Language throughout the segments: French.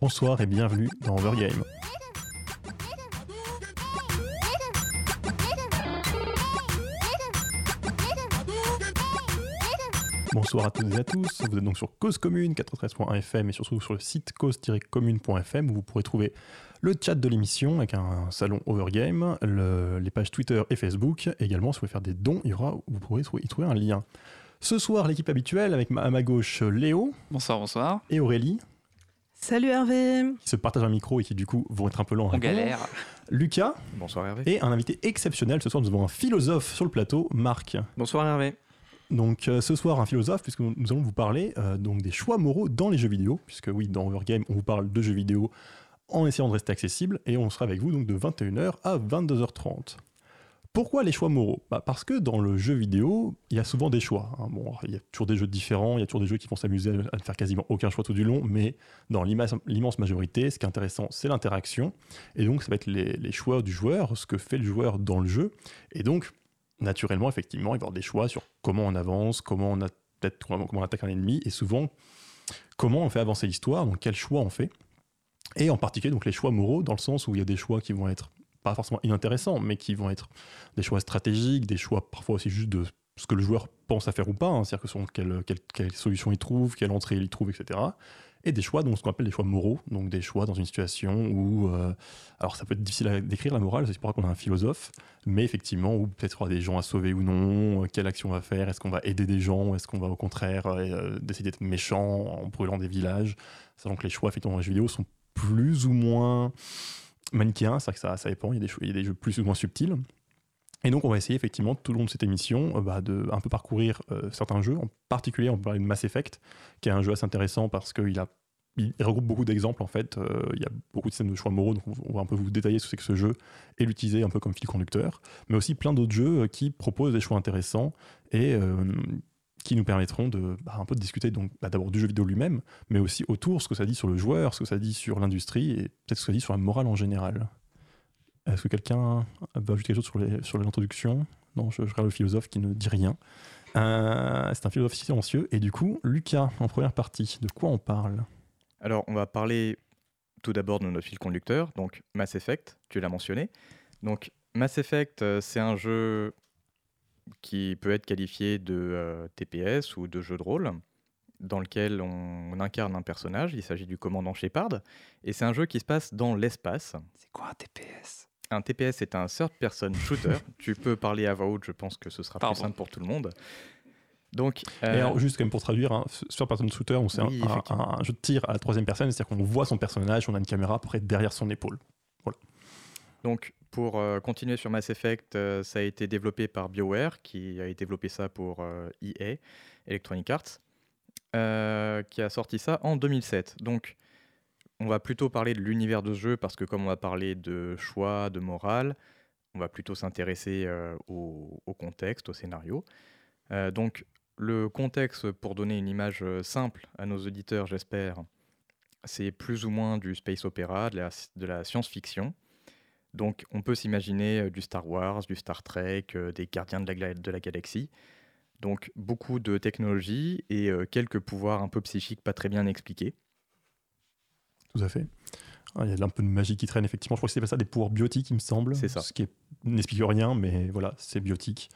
Bonsoir et bienvenue dans Overgame. Bonsoir à toutes et à tous, vous êtes donc sur Cause Commune 93.1 FM et surtout sur le site cause-commune.fm où vous pourrez trouver le chat de l'émission avec un salon Overgame, le- les pages Twitter et Facebook. Également, si vous voulez faire des dons, il y aura, vous pourrez y trouver un lien. Ce soir, l'équipe habituelle avec ma- à ma gauche Léo Bonsoir, bonsoir. et Aurélie Salut Hervé qui se partagent un micro et qui du coup vont être un peu lents. à On galère. Lucas Bonsoir Hervé. et un invité exceptionnel. Ce soir, nous avons un philosophe sur le plateau, Marc. Bonsoir Hervé. Donc euh, ce soir, un philosophe, puisque nous nous allons vous parler euh, donc des choix moraux dans les jeux vidéo, puisque oui, dans Overgame, on vous parle de jeux vidéo en essayant de rester accessible, et on sera avec vous donc de 21h à 22h30. Pourquoi les choix moraux? Bah, Parce que dans le jeu vidéo, il y a souvent des choix. hein. Bon, il y a toujours des jeux différents, il y a toujours des jeux qui vont s'amuser à ne faire quasiment aucun choix tout du long, mais dans l'immense majorité, ce qui est intéressant, c'est l'interaction. Et donc, ça va être les, choix du joueur, ce que fait le joueur dans le jeu. Et donc, naturellement, effectivement, il va y avoir des choix sur comment on avance, comment on attaque un ennemi, et souvent comment on fait avancer l'histoire, donc quels choix on fait. Et en particulier, donc les choix moraux, dans le sens où il y a des choix qui vont être pas forcément inintéressants, mais qui vont être des choix stratégiques, des choix parfois aussi juste de ce que le joueur pense à faire ou pas, hein, c'est-à-dire que quelle, quelle, quelle solution il trouve, quelle entrée il trouve, etc. Et des choix, donc ce qu'on appelle des choix moraux, donc des choix dans une situation où, euh, alors ça peut être difficile à décrire la morale, c'est pour ça qu'on a un philosophe, mais effectivement, où peut-être il y aura des gens à sauver ou non, euh, quelle action on va faire, est-ce qu'on va aider des gens, est-ce qu'on va au contraire euh, décider d'être méchant en brûlant des villages, sachant que les choix effectivement dans les jeux vidéo sont plus ou moins que ça, ça dépend, il y, a des, des jeux plus ou moins subtils. Et donc on va essayer effectivement tout le long de cette émission euh, bah, de un peu parcourir euh, certains jeux, en particulier on peut parler de Mass Effect, qui est un jeu assez intéressant parce qu'il regroupe beaucoup d'exemples en fait. Euh, il y a beaucoup de scènes de choix moraux, donc on va un peu vous détailler ce que c'est que ce jeu et l'utiliser un peu comme fil conducteur. Mais aussi plein d'autres jeux qui proposent des choix intéressants et qui nous permettront de bah, un peu de discuter donc bah, d'abord du jeu vidéo lui-même, mais aussi autour ce que ça dit sur le joueur, ce que ça dit sur l'industrie et peut-être ce que ça dit sur la morale en général. Est-ce que quelqu'un veut ajouter quelque chose sur les- sur l'introduction Non, je, regarde le philosophe qui ne dit rien. Euh, c'est un philosophe silencieux. Et du coup, Lucas, en première partie, de quoi on parle? Alors on va parler tout d'abord de notre fil conducteur, donc Mass Effect, tu l'as mentionné. Donc Mass Effect, euh, c'est un jeu qui peut être qualifié de euh, TPS ou de jeu de rôle, dans lequel on, on incarne un personnage, il s'agit du commandant Shepard, et c'est un jeu qui se passe dans l'espace. C'est quoi un TPS Un TPS est un third-person shooter, tu peux parler à voix haute, je pense que ce sera Pardon. plus simple pour tout le monde. Donc, Et euh, alors, juste quand même pour traduire, hein, sur Person Shooter, c'est un- Oui, un, jeu de tir à la troisième personne, c'est-à-dire qu'on voit son personnage, on a une caméra près derrière son épaule. Donc, pour euh, continuer sur Mass Effect, euh, ça a été développé par BioWare, qui a développé ça pour euh, EA, Electronic Arts, qui a sorti ça en 2007. Donc, on va plutôt parler de l'univers de jeu, parce que comme on va parler de choix, de morale, on va plutôt s'intéresser au, contexte, au scénario. Donc, le contexte, pour donner une image simple à nos auditeurs, j'espère, c'est plus ou moins du space opéra, de la science-fiction. Donc on peut s'imaginer euh, du Star Wars, du Star Trek, euh, des gardiens de la, de la galaxie. Donc beaucoup de technologie et euh, quelques pouvoirs un peu psychiques pas très bien expliqués. Tout à fait. Ah, Il y a un peu de magie qui traîne, effectivement. Je crois que c'est pas ça, des pouvoirs biotiques, il me semble. C'est ça. Ce qui n'explique rien, mais voilà, c'est biotique.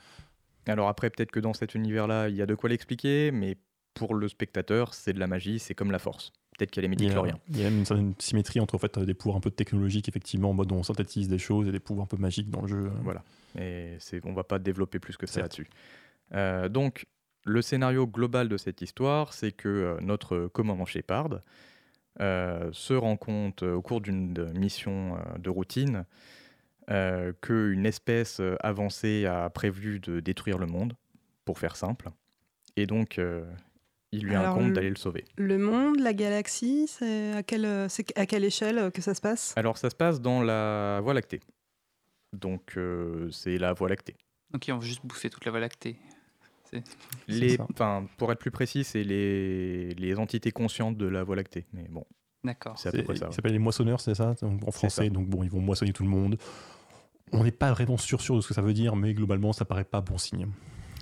Alors après peut-être que dans cet univers-là il y a de quoi l'expliquer, mais pour le spectateur c'est de la magie, c'est comme la force. Peut-être a les Il y, a, midi-chloriens. il y a même une certaine symétrie entre en fait, des pouvoirs un peu technologiques, effectivement, en mode où on synthétise des choses, et des pouvoirs un peu magiques dans le jeu. Voilà. Et on va pas développer plus que ça là-dessus. Euh, donc, le scénario global de cette histoire, c'est que euh, notre commandant Shepard euh, se rend compte au cours d'une mission de routine euh, qu'une espèce avancée a prévu de détruire le monde, pour faire simple. Et donc, il lui Alors, incombe le- d'aller le sauver. Le monde, la galaxie, c'est à quelle, c'est à quelle échelle euh, que ça se passe? Alors, ça se passe dans la Voie lactée. Donc, euh, c'est la Voie lactée. Donc ils ont juste bouffé toute la Voie lactée. Les, ça. enfin, pour être plus précis, c'est les, les entités conscientes de la Voie lactée. Mais bon, D'accord. c'est à peu près ça. Ils ouais. s'appellent les moissonneurs, c'est ça donc, En français, ça. donc bon, ils vont moissonner tout le monde. On n'est pas vraiment sûr, sûr de ce que ça veut dire, mais globalement, ça paraît pas bon signe.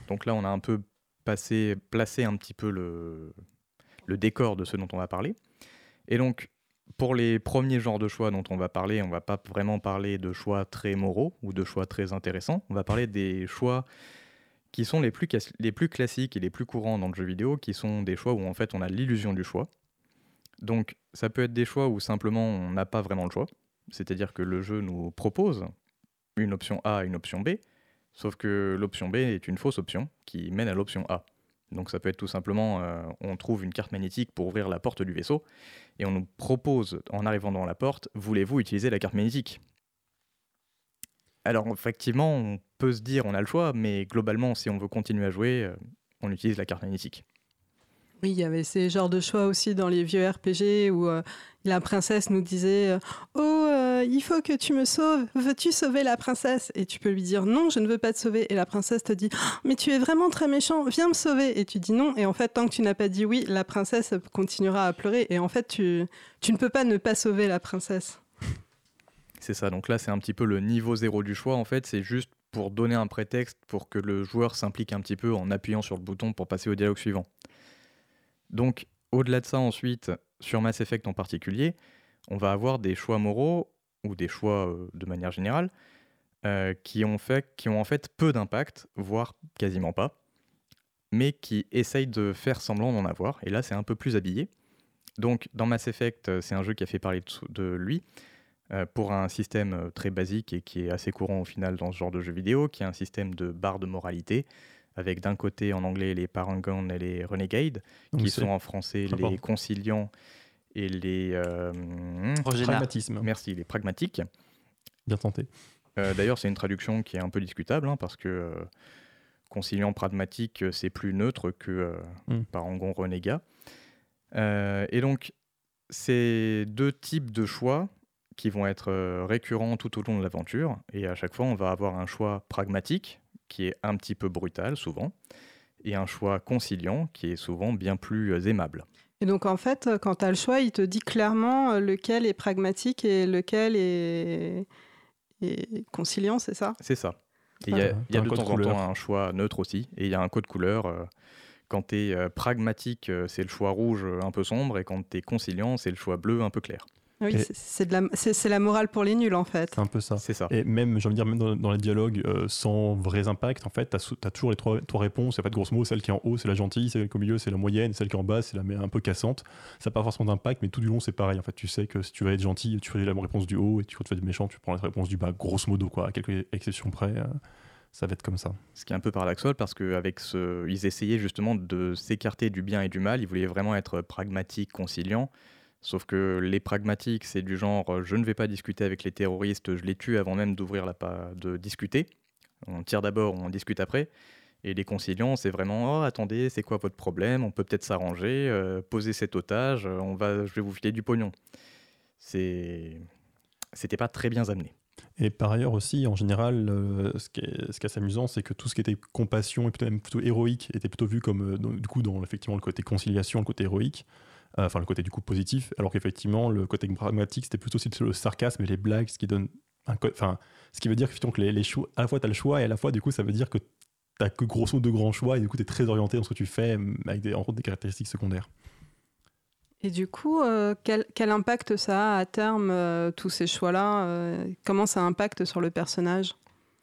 Donc là, on a un peu placé un petit peu le, décor de ce dont on va parler. Et donc, pour les premiers genres de choix dont on va parler, on va pas vraiment parler de choix très moraux ou de choix très intéressants. On va parler des choix qui sont les plus, classiques et les plus courants dans le jeu vidéo, qui sont des choix où en fait on a l'illusion du choix. Donc ça peut être des choix où simplement on n'a pas vraiment le choix, c'est-à-dire que le jeu nous propose une option A une option B, sauf que l'option B est une fausse option qui mène à l'option A. Donc ça peut être tout simplement, euh, on trouve une carte magnétique pour ouvrir la porte du vaisseau, et on nous propose, en arrivant dans la porte, voulez-vous utiliser la carte magnétique? Alors effectivement, on peut se dire on a le choix, mais globalement, si on veut continuer à jouer, euh, on utilise la carte magnétique. Oui, il y avait ces genres de choix aussi dans les vieux RPG où euh, la princesse nous disait Oh, euh, il faut que tu me sauves, veux-tu sauver la princesse? Et tu peux lui dire Non, je ne veux pas te sauver. Et la princesse te dit oh, Mais tu es vraiment très méchant, viens me sauver. Et tu dis non. Et en fait, tant que tu n'as pas dit oui, la princesse continuera à pleurer. Et en fait, tu, tu ne peux pas ne pas sauver la princesse. C'est ça, donc là c'est un petit peu le niveau zéro du choix en fait, c'est juste pour donner un prétexte pour que le joueur s'implique un petit peu en appuyant sur le bouton pour passer au dialogue suivant. Donc, au-delà de ça, ensuite, sur Mass Effect en particulier, on va avoir des choix moraux ou des choix euh, de manière générale euh, qui, ont fait, qui ont en fait peu d'impact, voire quasiment pas, mais qui essayent de faire semblant d'en avoir. Et là, c'est un peu plus habillé. Donc, dans Mass Effect, euh, c'est un jeu qui a fait parler de, lui pour un système très basique et qui est assez courant au final dans ce genre de jeu vidéo, qui est un système de barre de moralité avec d'un côté en anglais les Parangons et les Renegades, qui sont en français les conciliants et les euh, pragmatisme. Merci, les pragmatiques. Bien tenté. Euh, d'ailleurs, c'est une traduction qui est un peu discutable hein, parce que euh, conciliant pragmatique, c'est plus neutre que mm. parangon renégat. et donc, c'est deux types de choix qui vont être récurrents tout au long de l'aventure. Et à chaque fois, on va avoir un choix pragmatique, qui est un petit peu brutal souvent, et un choix conciliant qui est souvent bien plus euh, aimable. Et donc en fait, euh, quand tu as le choix, il te dit clairement euh, lequel est pragmatique et lequel est, conciliant, c'est ça? C'est ça. il y a, y a de temps en temps un choix neutre aussi, et il y a un code couleur. quand tu es pragmatique, c'est le choix rouge un peu sombre, et quand tu es conciliant, c'est le choix bleu un peu clair. Oui, c'est la, la morale pour les nuls en fait. C'est un peu ça. C'est ça. Et même, j'ai envie de dire, même dans, les dialogues euh, sans vrais impacts, en fait, tu as, toujours les trois, trois réponses. En fait, grosso modo, celle qui est en haut, c'est la gentille, celle qui est au milieu, c'est la moyenne, celle qui est en bas, c'est la un peu cassante. Ça n'a pas forcément d'impact, mais tout du long, c'est pareil. En fait, tu sais que si tu veux être gentil, tu fais la réponse du haut, et tu veux être méchant, tu prends la réponse du bas, grosso modo, quoi, à quelques exceptions près. Euh, ça va être comme ça. Ce qui est un peu paradoxal parce qu'avec ce, ils essayaient justement de s'écarter du bien et du mal. Ils voulaient vraiment être pragmatiques, conciliants. Sauf que les pragmatiques, c'est du genre euh, je ne vais pas discuter avec les terroristes, je les tue avant même d'ouvrir la de discuter. On tire d'abord, on discute après. Et les conciliants, c'est vraiment oh, attendez, c'est quoi votre problème? On peut peut-être s'arranger, euh, poser cet otage, euh, on va, je vais vous filer du pognon. C'est, c'était pas très bien amené. Et par ailleurs aussi, en général, ce, qui est, ce qui est assez amusant, c'est que tout ce qui était compassion et plutôt, même plutôt héroïque était plutôt vu comme, du coup, dans effectivement le côté conciliation, le côté héroïque. Euh, enfin le côté du coup positif, alors qu'effectivement le côté pragmatique c'était plutôt le sarcasme et les blagues, ce qui donne un enfin ce qui veut dire que les, les choix, à la fois tu as le choix et à la fois du coup ça veut dire que tu n'as que grosso de grands choix et du coup tu es très orienté dans ce que tu fais avec des, en des caractéristiques secondaires. Et du coup, euh, quel, quel, impact ça a à terme, euh, tous ces choix-là Comment ça impacte sur le personnage?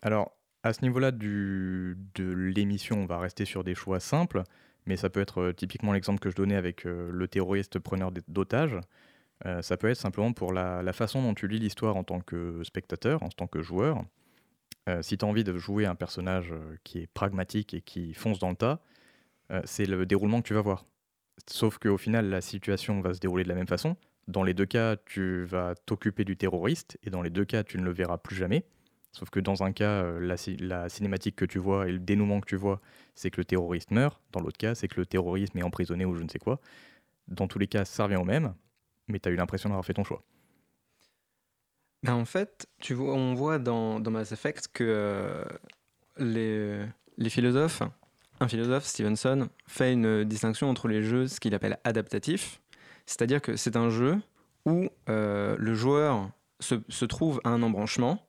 Alors, à ce niveau-là de l'émission, on va rester sur des choix simples mais ça peut être euh, typiquement l'exemple que je donnais avec euh, le terroriste preneur d'otages. Euh, ça peut être simplement pour la, façon dont tu lis l'histoire en tant que spectateur, en tant que joueur. si tu as envie de jouer un personnage qui est pragmatique et qui fonce dans le tas, c'est le déroulement que tu vas voir. Sauf qu'au final, la situation va se dérouler de la même façon. Dans les deux cas, tu vas t'occuper du terroriste, et dans les deux cas, tu ne le verras plus jamais. Sauf que dans un cas, euh, la, cinématique que tu vois et le dénouement que tu vois, c'est que le terroriste meurt. Dans l'autre cas, c'est que le terrorisme est emprisonné ou je ne sais quoi. Dans tous les cas, ça revient au même, mais tu as eu l'impression d'avoir fait ton choix. Ben en fait, tu vois, on voit dans, Mass Effect que euh, les, les philosophes, un philosophe, Stevenson, fait une distinction entre les jeux, ce qu'il appelle adaptatifs, c'est-à-dire que c'est un jeu où euh, le joueur se, se trouve à un embranchement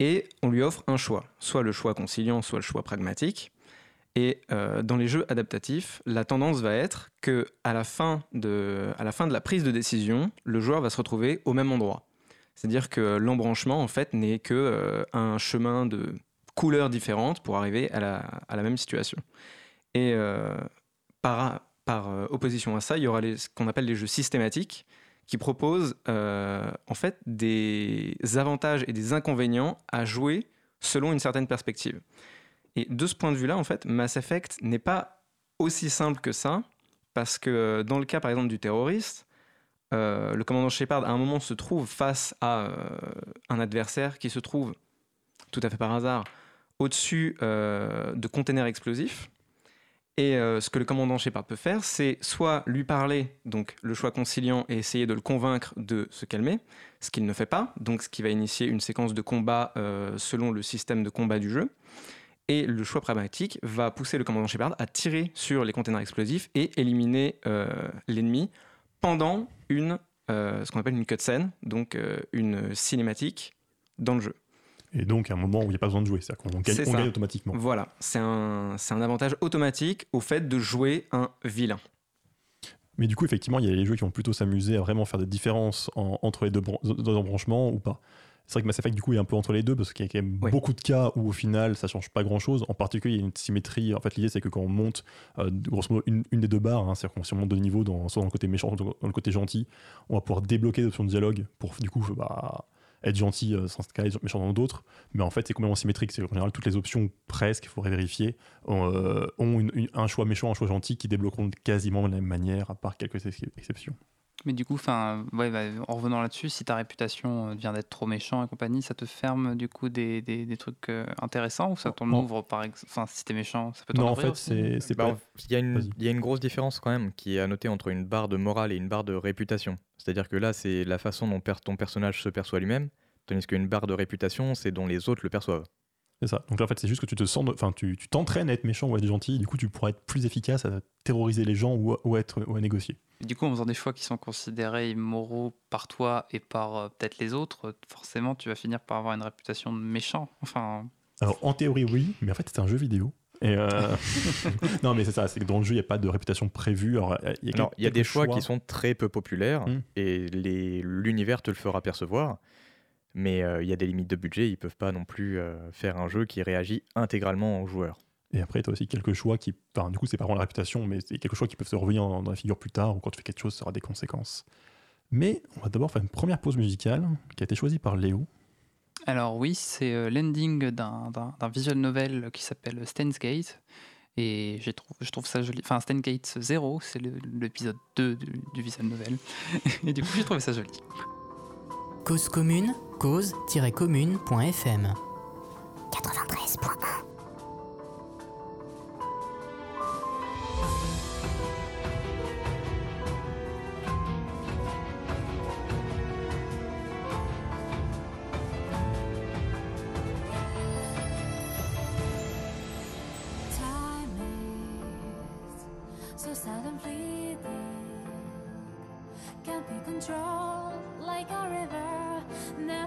et on lui offre un choix, soit le choix conciliant, soit le choix pragmatique. Et euh, dans les jeux adaptatifs, la tendance va être que à la, fin de, à la fin de la prise de décision, le joueur va se retrouver au même endroit. C'est-à-dire que l'embranchement, en fait, n'est que euh, un chemin de couleurs différentes pour arriver à la, à la même situation. Et euh, par, opposition à ça, il y aura les- ce qu'on appelle les jeux systématiques, qui proposent euh, en fait des avantages et des inconvénients à jouer selon une certaine perspective. Et de ce point de vue-là, en fait, Mass Effect n'est pas aussi simple que ça, parce que euh, dans le cas, par exemple, du terroriste, euh, le commandant Shepard, à un moment, se trouve face à un adversaire qui se trouve, tout à fait par hasard, au-dessus de containers explosifs. Et euh, ce que le commandant Shepard peut faire, c'est soit lui parler, donc le choix conciliant, et essayer de le convaincre de se calmer, ce qu'il ne fait pas, donc ce qui va initier une séquence de combat euh, selon le système de combat du jeu. Et le choix pragmatique va pousser le commandant Shepard à tirer sur les containers explosifs et éliminer euh, l'ennemi pendant une, ce qu'on appelle une cutscene, donc une cinématique dans le jeu. Et donc, à un moment où il n'y a pas besoin de jouer, c'est-à-dire qu'on gagne, on automatiquement. Voilà, c'est un, avantage automatique au fait de jouer un vilain. Mais du coup, effectivement, il y a les jeux qui vont plutôt s'amuser à vraiment faire des différences en- entre les deux, deux embranchements ou pas. C'est vrai que Mass Effect, du coup, est un peu entre les deux parce qu'il y a quand même Oui. beaucoup de cas où, au final, ça change pas grand-chose. En particulier, il y a une symétrie. En fait, l'idée, c'est que quand on monte, euh, grosso modo, une, une des deux barres, hein, c'est-à-dire qu'on si on monte de niveau, dans, soit dans le côté méchant, soit dans le côté gentil, on va pouvoir débloquer des options de dialogue pour, du coup, bah, être gentil euh, sans ce cas, être méchant dans d'autres. Mais en fait, c'est complètement symétrique. C'est qu'en général, toutes les options, presque, il faudrait vérifier, euh, ont une- un choix méchant, un choix gentil qui débloqueront quasiment de la même manière, à part quelques ex- exceptions. Mais du coup, enfin, ouais, bah, en revenant là-dessus, si ta réputation euh, vient d'être trop méchant et compagnie, ça te ferme du coup des, des, des trucs euh, intéressants ou ça t'en ouvre par exemple Enfin, si t'es méchant, ça peut t'en Non, en fait, c'est Bah, il, y a une, Vas-y. il y a une grosse différence quand même qui est à noter entre une barre de morale et une barre de réputation. C'est-à-dire que là, c'est la façon dont per- ton personnage se perçoit lui-même, tandis qu'une barre de réputation, c'est dont les autres le perçoivent. C'est ça. Donc là, en fait, c'est juste que tu te sens, enfin, tu tu t'entraînes à être méchant ou à être gentil. Du coup, tu pourras être plus efficace à terroriser les gens ou à, ou à être ou à négocier. Du coup, en faisant des choix qui sont considérés immoraux par toi et par euh, peut-être les autres, forcément, tu vas finir par avoir une réputation de méchant. Enfin, Alors, en théorie, oui, mais en fait, c'est un jeu vidéo. Et euh, non, mais c'est ça. C'est que dans le jeu, il n'y a pas de réputation prévue. Alors, il y a, Alors, il y a quelques des choix, qui sont très peu populaires Mm. et les- l'univers te le fera percevoir. Mais euh, il y a des limites de budget, ils peuvent pas non plus euh, faire un jeu qui réagit intégralement aux joueurs. Et après, tu as aussi quelques choix qui. Enfin, du coup, c'est pas vraiment la réputation, mais c'est quelques choix qui peuvent se revenir dans, la figure plus tard ou quand tu fais quelque chose, ça aura des conséquences. Mais on va d'abord faire une première pause musicale qui a été choisie par Léo. alors oui, c'est euh, l'ending d'un d'un- d'un visual novel qui s'appelle Stan's Gate. Et j'ai trouvé- je trouve ça joli. Enfin, Stan's Gate 0, c'est le- l'épisode 2 du, du visual novel. Et du coup, j'ai trouvé ça joli. Cause commune, cause-commune.fm 93.1 Time is so sad and fleeting. Can't be controlled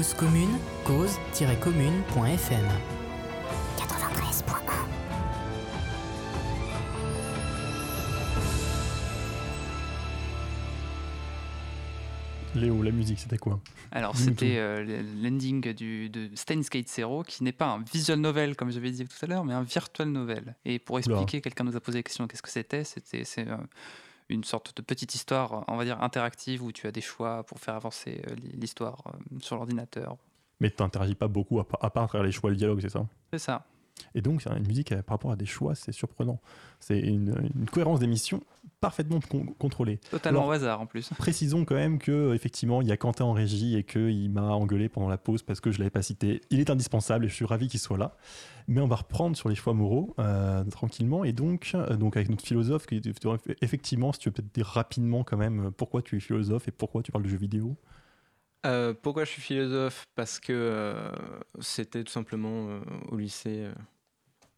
Cause commune, cause-commune.fm. 93.1. Léo, la musique, c'était quoi? Alors, c'était euh, le- l'ending du, de Steins Gate Zero, qui n'est pas un visual novel, comme j'avais dit tout à l'heure, mais un virtual novel. Et pour expliquer, quelqu'un nous a posé la question qu'est-ce que c'était? C'était c'est, euh, une sorte de petite histoire, on va dire interactive, où tu as des choix pour faire avancer euh, l'histoire euh, sur l'ordinateur. Mais tu n'interagis pas beaucoup à, pa- à part à travers les choix et le dialogue, c'est ça? C'est ça. Et donc, c'est une musique euh, par rapport à des choix, c'est surprenant. C'est une, une cohérence d'émission parfaitement con- contrôlée. Totalement Alors- au hasard en plus. Précisons quand même que euh, effectivement, il y a Quentin en régie et qu'il m'a engueulé pendant la pause parce que je l'avais pas cité. Il est indispensable et je suis ravi qu'il soit là. Mais on va reprendre sur les choix moraux euh, tranquillement et donc, euh, donc avec notre philosophe, qui effectivement, si tu veux peut-être dire rapidement quand même pourquoi tu es philosophe et pourquoi tu parles de jeux vidéo? Euh, pourquoi je suis philosophe? Parce que euh, c'était tout simplement euh, au lycée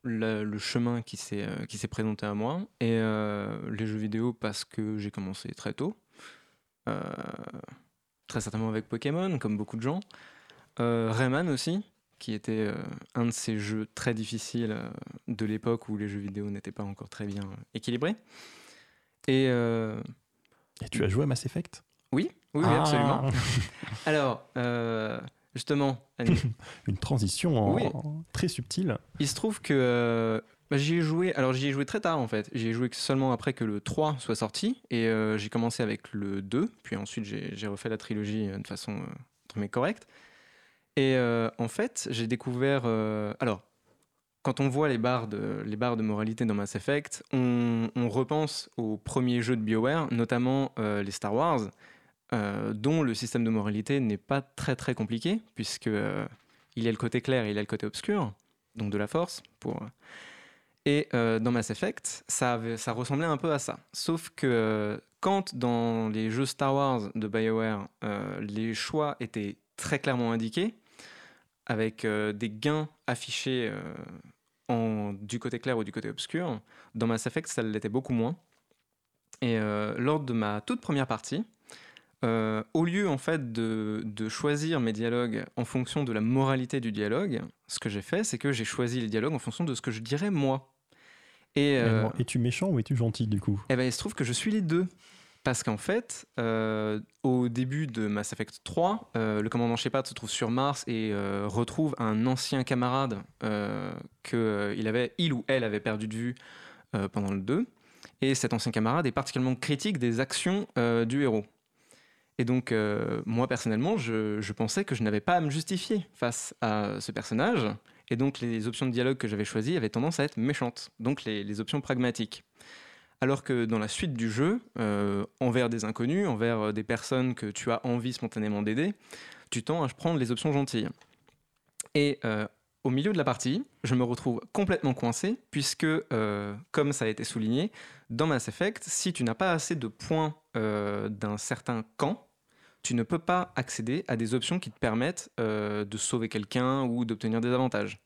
le, le chemin qui s'est qui s'est présenté à moi. Et les jeux vidéo parce que j'ai commencé très tôt. Très certainement avec Pokémon, comme beaucoup de gens. Rayman aussi, qui était un de ces jeux très difficiles de l'époque où les jeux vidéo n'étaient pas encore très bien équilibrés. Et Et tu as joué à Mass Effect? Oui, oui, Ah. absolument. Alors, euh, justement, Annie, Une transition en- Oui. en- très subtile. il se trouve que euh, bah, j'y ai joué. Alors, j'y ai joué très tard en fait. J'y ai joué seulement après que le 3 soit sorti. Et euh, j'ai commencé avec le 2. Puis ensuite, j'ai refait la trilogie euh, de façon euh, guillemets, correcte. Et euh, en fait, j'ai découvert. euh, alors, quand on voit les barres de, les barres de moralité dans Mass Effect, on, on repense aux premiers jeux de BioWare, notamment euh, les Star Wars, euh, dont le système de moralité n'est pas très très compliqué, puisque euh, il y a le côté clair et il y a le côté obscur, donc de la force. Pour... Et euh, dans Mass Effect, ça, ressemblait un peu à ça. Sauf que quand dans les jeux Star Wars de BioWare, les choix étaient très clairement indiqués, avec des gains affichés du côté clair ou du côté obscur, dans Mass Effect, ça l'était beaucoup moins. Et lors de ma toute première partie, euh, au lieu en fait de, de choisir mes dialogues en fonction de la moralité du dialogue, ce que j'ai fait, c'est que j'ai choisi les dialogues en fonction de ce que je dirais moi. Et, euh, Es-tu méchant ou es-tu gentil du coup? Eh ben, il se trouve que je suis les deux. Parce qu'en fait, euh, au début de Mass Effect 3, euh, le commandant Shepard se trouve sur Mars et euh, retrouve un ancien camarade que il avait, il ou elle avait perdu de vue pendant le 2. Et cet ancien camarade est particulièrement critique des actions du héros. Et donc, euh, moi personnellement, je, pensais que je n'avais pas à me justifier face à ce personnage. Et donc, les options de dialogue que j'avais choisies avaient tendance à être méchantes. Donc, les, options pragmatiques. Alors que dans la suite du jeu, euh, envers des inconnus, envers euh, des personnes que tu as envie spontanément d'aider, tu tends à prendre les options gentilles. Et au milieu de la partie, je me retrouve complètement coincé, puisque, comme ça a été souligné, dans Mass Effect, si tu n'as pas assez de points d'un certain camp, tu ne peux pas accéder à des options qui te permettent euh, de sauver quelqu'un ou d'obtenir des avantages.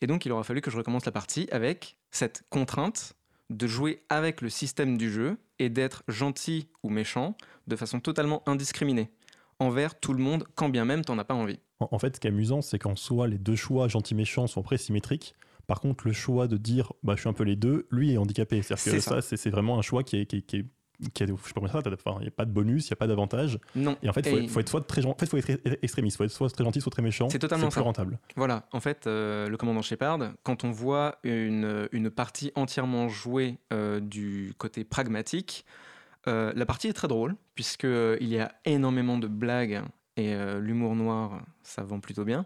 Et donc, il aura fallu que je recommence la partie avec cette contrainte de jouer avec le système du jeu et d'être gentil ou méchant de façon totalement indiscriminée envers tout le monde, quand bien même t'en as pas envie. En, fait, ce qui est amusant, c'est qu'en soi, les deux choix gentil-méchant sont très symétriques. Par contre, le choix de dire bah, je suis un peu les deux, lui est handicapé. C'est-à-dire que C'est ça, ça. c'est c'est vraiment un choix qui est. Qui est- qui est- qui est- je sais pas comment ça, enfin, il n'y a pas de bonus, il n'y a pas d'avantage. Non. Et en fait, il faut, être soit très en fait, faut être extrémiste, faut être soit très gentil, soit très méchant. C'est totalement plus ça. rentable. Voilà, en fait, euh, le commandant Shepard, quand on voit une, une partie entièrement jouée euh, du côté pragmatique, euh, la partie est très drôle, puisqu'il y a énormément de blagues et l'humour noir, ça vend plutôt bien.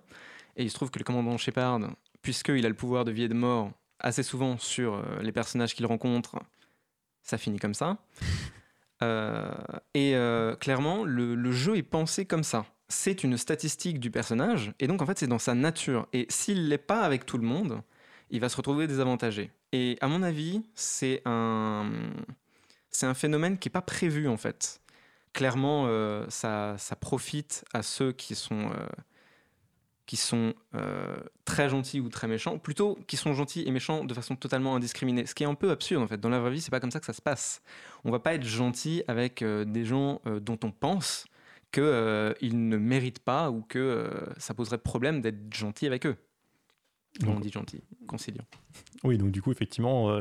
Et il se trouve que le commandant Shepard, puisqu'il a le pouvoir de vie et de mort assez souvent sur les personnages qu'il rencontre, ça finit comme ça. Euh, et euh, clairement, le, jeu est pensé comme ça. C'est une statistique du personnage, et donc en fait c'est dans sa nature. Et s'il l'est pas avec tout le monde, il va se retrouver désavantagé. Et à mon avis, c'est un, c'est un phénomène qui n'est pas prévu en fait. Clairement, euh, ça, ça profite à ceux qui sont, qui sont euh, très gentils ou très méchants, plutôt qui sont gentils et méchants de façon totalement indiscriminée. Ce qui est un peu absurde en fait. Dans la vraie vie, c'est pas comme ça que ça se passe. On va pas être gentil avec euh, des gens euh, dont on pense qu'ils ne méritent pas ou que ça poserait problème d'être gentil avec eux. Donc- on dit gentil, conciliant. Oui, donc du coup, effectivement,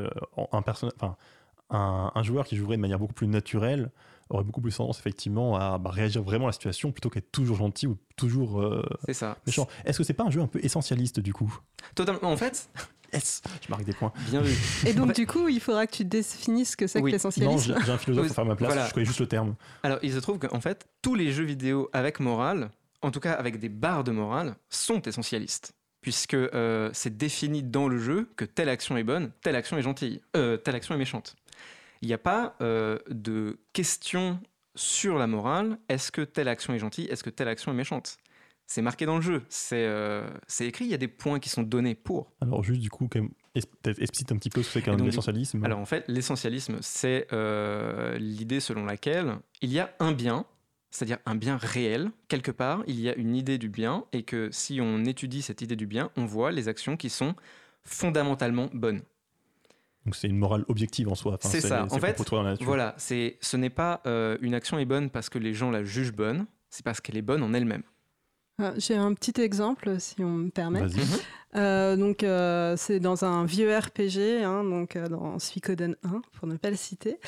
un joueur qui jouerait de manière beaucoup plus naturelle aurait beaucoup plus tendance, effectivement, à bah, réagir vraiment à la situation plutôt qu'être toujours gentil ou toujours euh, ça. méchant. Est-ce que c'est pas un jeu un peu essentialiste, du coup? Totalement. En fait, Yes Je marque des points. bien vu. Et donc, du coup, il faudra que tu définisses ce que c'est Oui. que Non, l'essentialisme. j'ai j'ai un philosophe pour faire ma place, voilà. je connais juste le terme. Alors, il se trouve qu'en fait, tous les jeux vidéo avec morale, en tout cas avec des barres de morale, sont essentialistes. Puisque euh, c'est défini dans le jeu que telle action est bonne, telle action est gentille, euh, telle action est méchante. Il n'y a pas euh, de question sur la morale. Est-ce que telle action est gentille Est-ce que telle action est méchante? C'est marqué dans le jeu. C'est euh, écrit. Il y a des points qui sont donnés pour. Alors, juste, du coup, quand même, explicite un petit peu ce que c'est qu'un essentialisme. Alors en fait, l'essentialisme, c'est euh, l'idée selon laquelle il y a un bien, c'est-à-dire un bien réel, quelque part, il y a une idée du bien, et que si on étudie cette idée du bien, on voit les actions qui sont fondamentalement bonnes. Donc, c'est une morale objective en soi. Enfin, C'est ça. En fait. Voilà, c'est, ce n'est pas euh, une action est bonne parce que les gens la jugent bonne, c'est parce qu'elle est bonne en elle-même. Ah, J'ai un petit exemple, si on me permet. Vas-y. Euh, donc, euh, c'est dans un vieux RPG, hein, donc euh, dans Suikoden 1, pour ne pas le citer.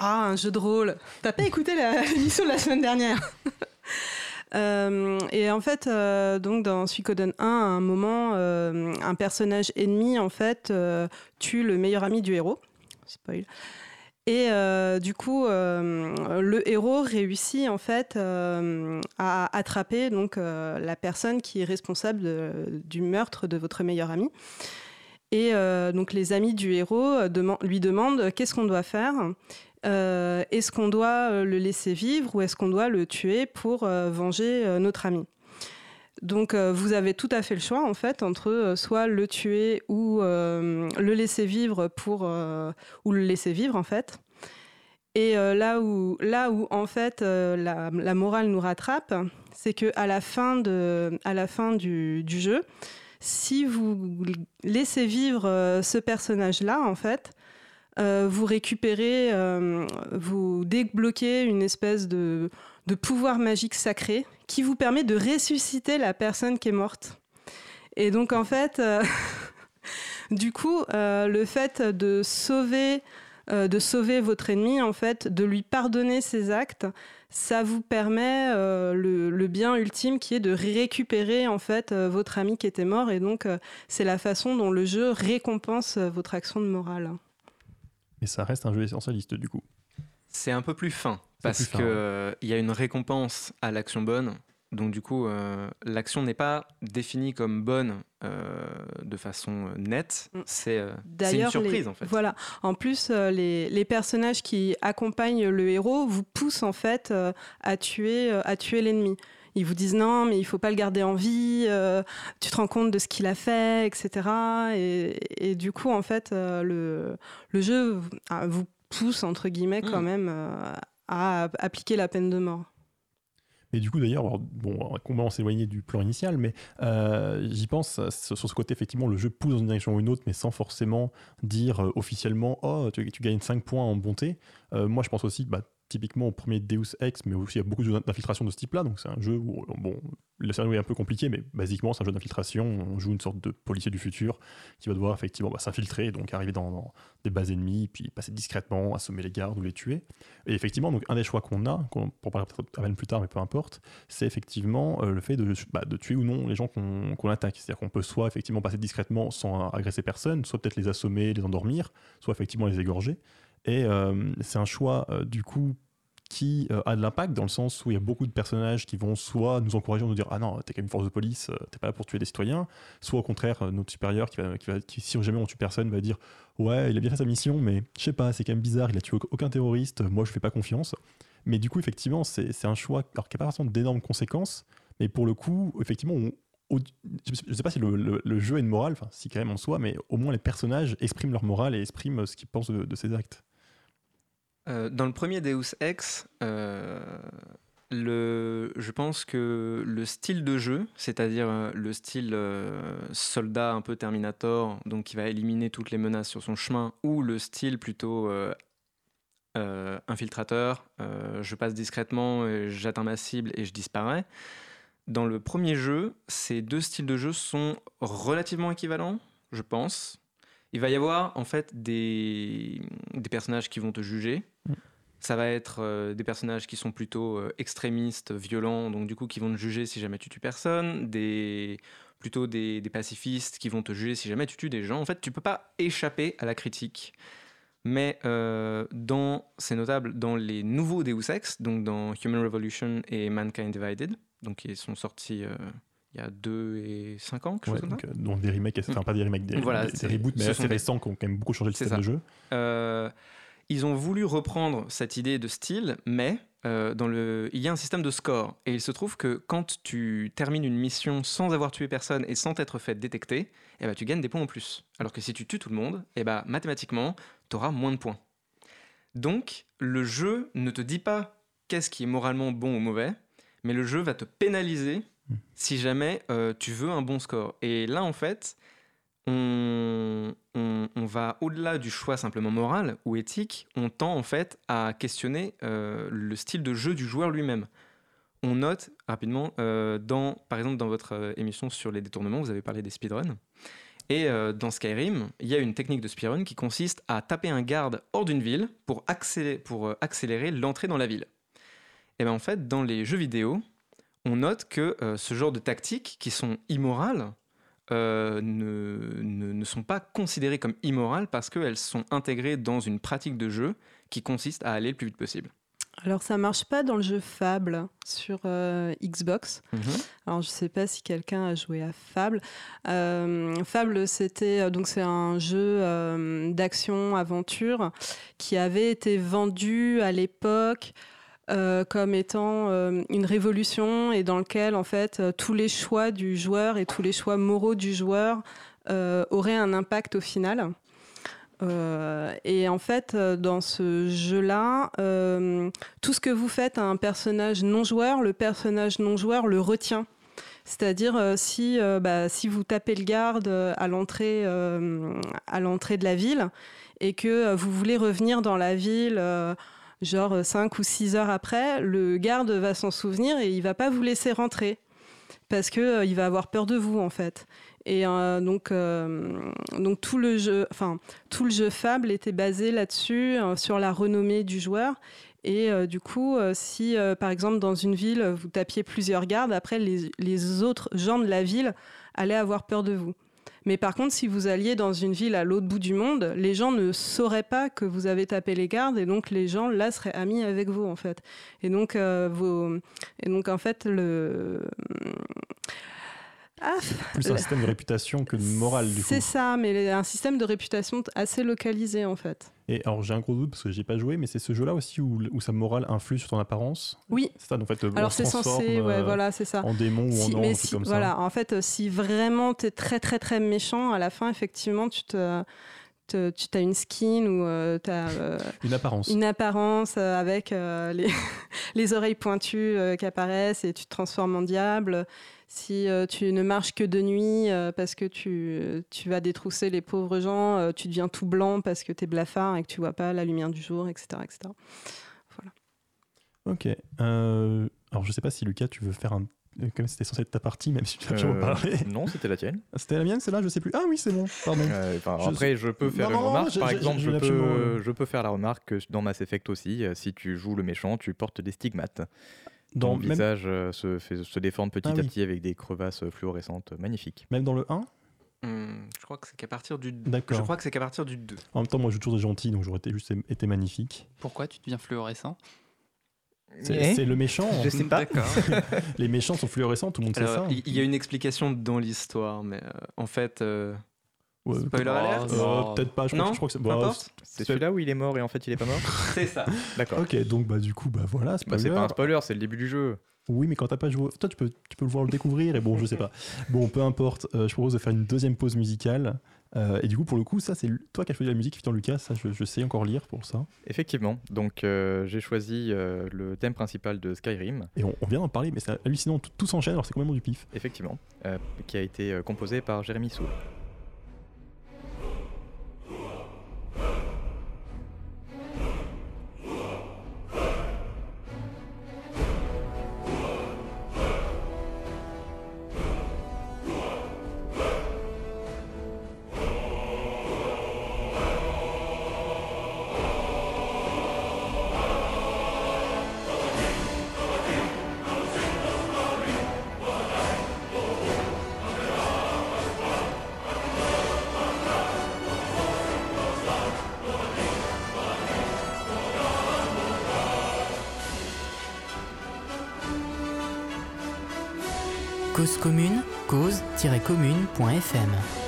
Ah, un jeu de rôle. T'as pas écouté la- l'émission de la semaine dernière? Et en fait, euh, donc dans Suikoden 1, à un moment, euh, un personnage ennemi en fait euh, tue le meilleur ami du héros. Spoil. Et euh, du coup, euh, le héros réussit en fait euh, à attraper donc euh, la personne qui est responsable du meurtre de votre meilleur ami. Et euh, donc les amis du héros euh, lui demandent qu'est-ce qu'on doit faire? Euh, est-ce qu'on doit euh, le laisser vivre ou est-ce qu'on doit le tuer pour euh, venger notre ami? Donc vous avez tout à fait le choix en fait entre soit le tuer ou le laisser vivre pour ou le laisser vivre en fait. Et là où là où en fait la, morale nous rattrape, c'est que à la fin de à la fin du, du jeu, si vous laissez vivre ce personnage là en fait, vous récupérez, euh, vous débloquez une espèce de, pouvoir magique sacré qui vous permet de ressusciter la personne qui est morte. Et donc en fait, euh, du coup, euh, le fait de sauver, euh, de sauver votre ennemi, en fait, de lui pardonner ses actes, ça vous permet euh, le, le bien ultime qui est de récupérer en fait euh, votre ami qui était mort. Et donc euh, c'est la façon dont le jeu récompense euh, votre action de morale. Mais ça reste un jeu essentialiste, du coup. C'est un peu plus fin parce plus fin, que ouais. euh, il y a une récompense à l'action bonne. Donc du coup, euh, l'action n'est pas définie comme bonne euh, de façon nette. Mm. C'est euh, une surprise les- en fait. Voilà. En plus, euh, les, les personnages qui accompagnent le héros vous poussent en fait euh, à tuer, euh, à tuer l'ennemi. Ils vous disent non, mais il faut pas le garder en vie. euh, tu te rends compte de ce qu'il a fait, etc. Et, et du coup, en fait, euh, le, le jeu vous- ah, vous pousse entre guillemets quand Mm. même euh, à appliquer la peine de mort. Et du coup, d'ailleurs, bon, on va complètement s'éloigner du plan initial, mais euh, j'y pense euh, sur sur ce côté, effectivement, le jeu pousse dans une direction ou une autre, mais sans forcément dire euh, officiellement Oh, tu, tu gagnes 5 points en bonté. Euh, moi, je pense aussi, bah, typiquement au premier Deus Ex, mais aussi il y a beaucoup d'infiltration de ce type-là. Donc, c'est un jeu où, bon, le scénario est un peu compliqué, mais basiquement, c'est un jeu d'infiltration. On joue une sorte de policier du futur qui va devoir effectivement bah, s'infiltrer, donc arriver dans, des bases ennemies, puis passer discrètement, assommer les gardes ou les tuer. Et effectivement, donc, un des choix qu'on a, qu'on pour parler plus tard, mais peu importe, c'est effectivement euh, le fait de, bah, de tuer ou non les gens qu'on qu'on attaque. C'est-à-dire qu'on peut soit effectivement passer discrètement sans agresser personne, soit peut-être les assommer, les endormir, soit effectivement les égorger. Et euh, c'est un choix euh, du coup qui euh, a de l'impact dans le sens où il y a beaucoup de personnages qui vont soit nous encourager à nous dire ah non t'es quand même une force de police t'es pas là pour tuer des citoyens soit au contraire notre supérieur qui va, qui va qui, si jamais on tue personne va dire ouais il a bien fait sa mission mais je sais pas c'est quand même bizarre il a tué aucun terroriste moi je fais pas confiance mais du coup effectivement c'est un choix alors qui n'a pas forcément d'énormes conséquences mais pour le coup effectivement on- je sais- pas si le, le- jeu a une morale, si quand même en soi, mais au moins les personnages expriment leur morale et expriment ce qu'ils pensent de ces actes. Euh, dans le premier Deus Ex, euh, le, je pense que le style de jeu, c'est-à-dire euh, le style soldat un peu Terminator, donc qui va éliminer toutes les menaces sur son chemin, ou le style plutôt infiltrateur, je passe discrètement, j'atteins ma cible et je disparais. Dans le premier jeu, ces deux styles de jeu sont relativement équivalents, je pense. Il va y avoir en fait des, des personnages qui vont te juger. Mm. Ça va être euh, des personnages qui sont plutôt euh, extrémistes, violents, donc du coup qui vont te juger si jamais tu tues personne, des plutôt des, des pacifistes qui vont te juger si jamais tu tues des gens. En fait, tu peux pas échapper à la critique. Mais euh, dans, c'est notable, dans les nouveaux Deus Ex, donc dans Human Revolution et Mankind Divided, donc qui sont sortis il y a 2 et 5 ans, quelque Ouais, chose comme donc, donc des remakes, enfin pas des remakes, des, Voilà, des- des reboots, mais assez récents qui ont quand même beaucoup changé le système ça. de jeu. Euh, ils ont voulu reprendre cette idée de style, mais euh, dans le, il y a un système de score. Et il se trouve que quand tu termines une mission sans avoir tué personne et sans t'être fait détecter, eh ben, tu gagnes des points en plus. Alors que si tu tues tout le monde, eh ben, mathématiquement, tu auras moins de points. Donc, le jeu ne te dit pas qu'est-ce qui est moralement bon ou mauvais, mais le jeu va te pénaliser Hmm. si jamais euh, tu veux un bon score. Et là, en fait, on, va au-delà du choix simplement moral ou éthique, on tend en fait à questionner euh, le style de jeu du joueur lui-même. On note rapidement, euh, dans, par exemple dans votre euh, émission sur les détournements, vous avez parlé des speedruns. Et dans Skyrim, il y a une technique de speedrun qui consiste à taper un garde hors d'une ville pour accélérer, l'entrée dans la ville. Et bien en fait, dans les jeux vidéo, on note que ce genre de tactiques qui sont immorales euh, ne, ne- ne sont pas considérées comme immorales parce qu'elles sont intégrées dans une pratique de jeu qui consiste à aller le plus vite possible. Alors ça marche pas dans le jeu Fable sur euh, Xbox. Alors je sais pas si quelqu'un a joué à Fable. Euh, Fable c'était donc c'est un jeu d'action aventure qui avait été vendu à l'époque euh, comme étant euh, une révolution et dans lequel en fait euh, tous les choix du joueur et tous les choix moraux du joueur auraient un impact au final. Et en fait, dans ce jeu-là, tout ce que vous faites à un personnage non joueur, le personnage non joueur le retient. C'est-à-dire si, bah, si vous tapez le garde à l'entrée à l'entrée de la ville et que vous voulez revenir dans la ville genre 5 ou 6 heures après, le garde va s'en souvenir et il va pas vous laisser rentrer parce que euh, il va avoir peur de vous en fait. Et euh, donc, euh, donc tout le jeu, enfin tout le jeu Fable était basé là-dessus, euh, sur la renommée du joueur. Et euh, du coup, euh, si euh, par exemple dans une ville vous tapiez plusieurs gardes, après les, les autres gens de la ville allaient avoir peur de vous. Mais par contre, si vous alliez dans une ville à l'autre bout du monde, les gens ne sauraient pas que vous avez tapé les gardes et donc les gens là seraient amis avec vous en fait. Et donc, euh, et donc en fait le ah, Plus un système de réputation que de morale, du coup. c'est ça, mais un système de réputation assez localisé en fait. Et alors, j'ai un gros doute parce que j'ai pas joué, mais c'est ce jeu-là aussi où, où sa morale influe sur ton apparence? Oui. C'est ça, en fait, on Alors c'est censé, ouais, euh, voilà, c'est ça. en démon ou en ange, si, comme voilà, ça. en fait, euh, si vraiment tu es très très très méchant, à la fin, effectivement, tu te, tu as une skin ou tu as Une apparence. une apparence euh, avec euh, les, les oreilles pointues euh, qui apparaissent et tu te transformes en diable. Si euh, tu ne marches que de nuit euh, parce que tu, tu vas détrousser les pauvres gens, euh, tu deviens tout blanc parce que tu es blafard et que tu vois pas la lumière du jour, etc. etc. Ok. Euh, alors, je sais pas si Lucas, tu veux faire un. euh, Comme c'était censé être ta partie, même si tu as toujours Euh, parlé. non, c'était la tienne. C'était la mienne, celle-là, je sais plus. Ah oui, c'est bon, pardon. Euh, enfin, Je- après, je peux faire Non, une non, remarque. Par exemple, je peux, je peux faire la remarque que dans Mass Effect aussi, euh, si tu joues le méchant, tu portes des stigmates. Dans, Ton même, visage euh, se, fait, se déforme petit Ah à oui. petit avec des crevasses fluorescentes magnifiques. même dans le 1 Hum, je crois que c'est qu'à partir du. D'accord. Je crois que c'est qu'à partir du 2. En même temps, moi, je joue toujours des gentils, donc j'aurais été juste été magnifique. Pourquoi tu deviens fluorescent? C'est Eh c'est le méchant. Je sais pas. D'accord. Les méchants sont fluorescents, tout le monde sait ça. il il y a une explication dans l'histoire, mais euh, en fait, euh, Ouais, spoiler Oh, alert. euh, Non. Peut-être pas, je Non, que- je crois que c'est. peu bah, importe. C'est celui-là où il est mort et en fait il est pas mort C'est ça. D'accord. Ok, donc bah du coup, bah voilà, Bah, spoiler. c'est pas un spoiler, c'est le début du jeu. Oui, mais quand t'as pas joué, toi tu peux, tu peux le voir le découvrir et bon, je sais pas. Bon, peu importe. euh, je propose de faire une deuxième pause musicale. Euh, et du coup, pour le coup, ça c'est toi qui as choisi la musique, Victor Lucas. Ça, je, je sais encore lire pour ça. Effectivement. Donc euh, j'ai choisi euh, le thème principal de Skyrim, Et on, on vient d'en parler, mais c'est hallucinant. Tout, tout s'enchaîne. Alors c'est complètement du pif. effectivement, euh, qui a été composé par Jérémy Soul. cause-commune.fm.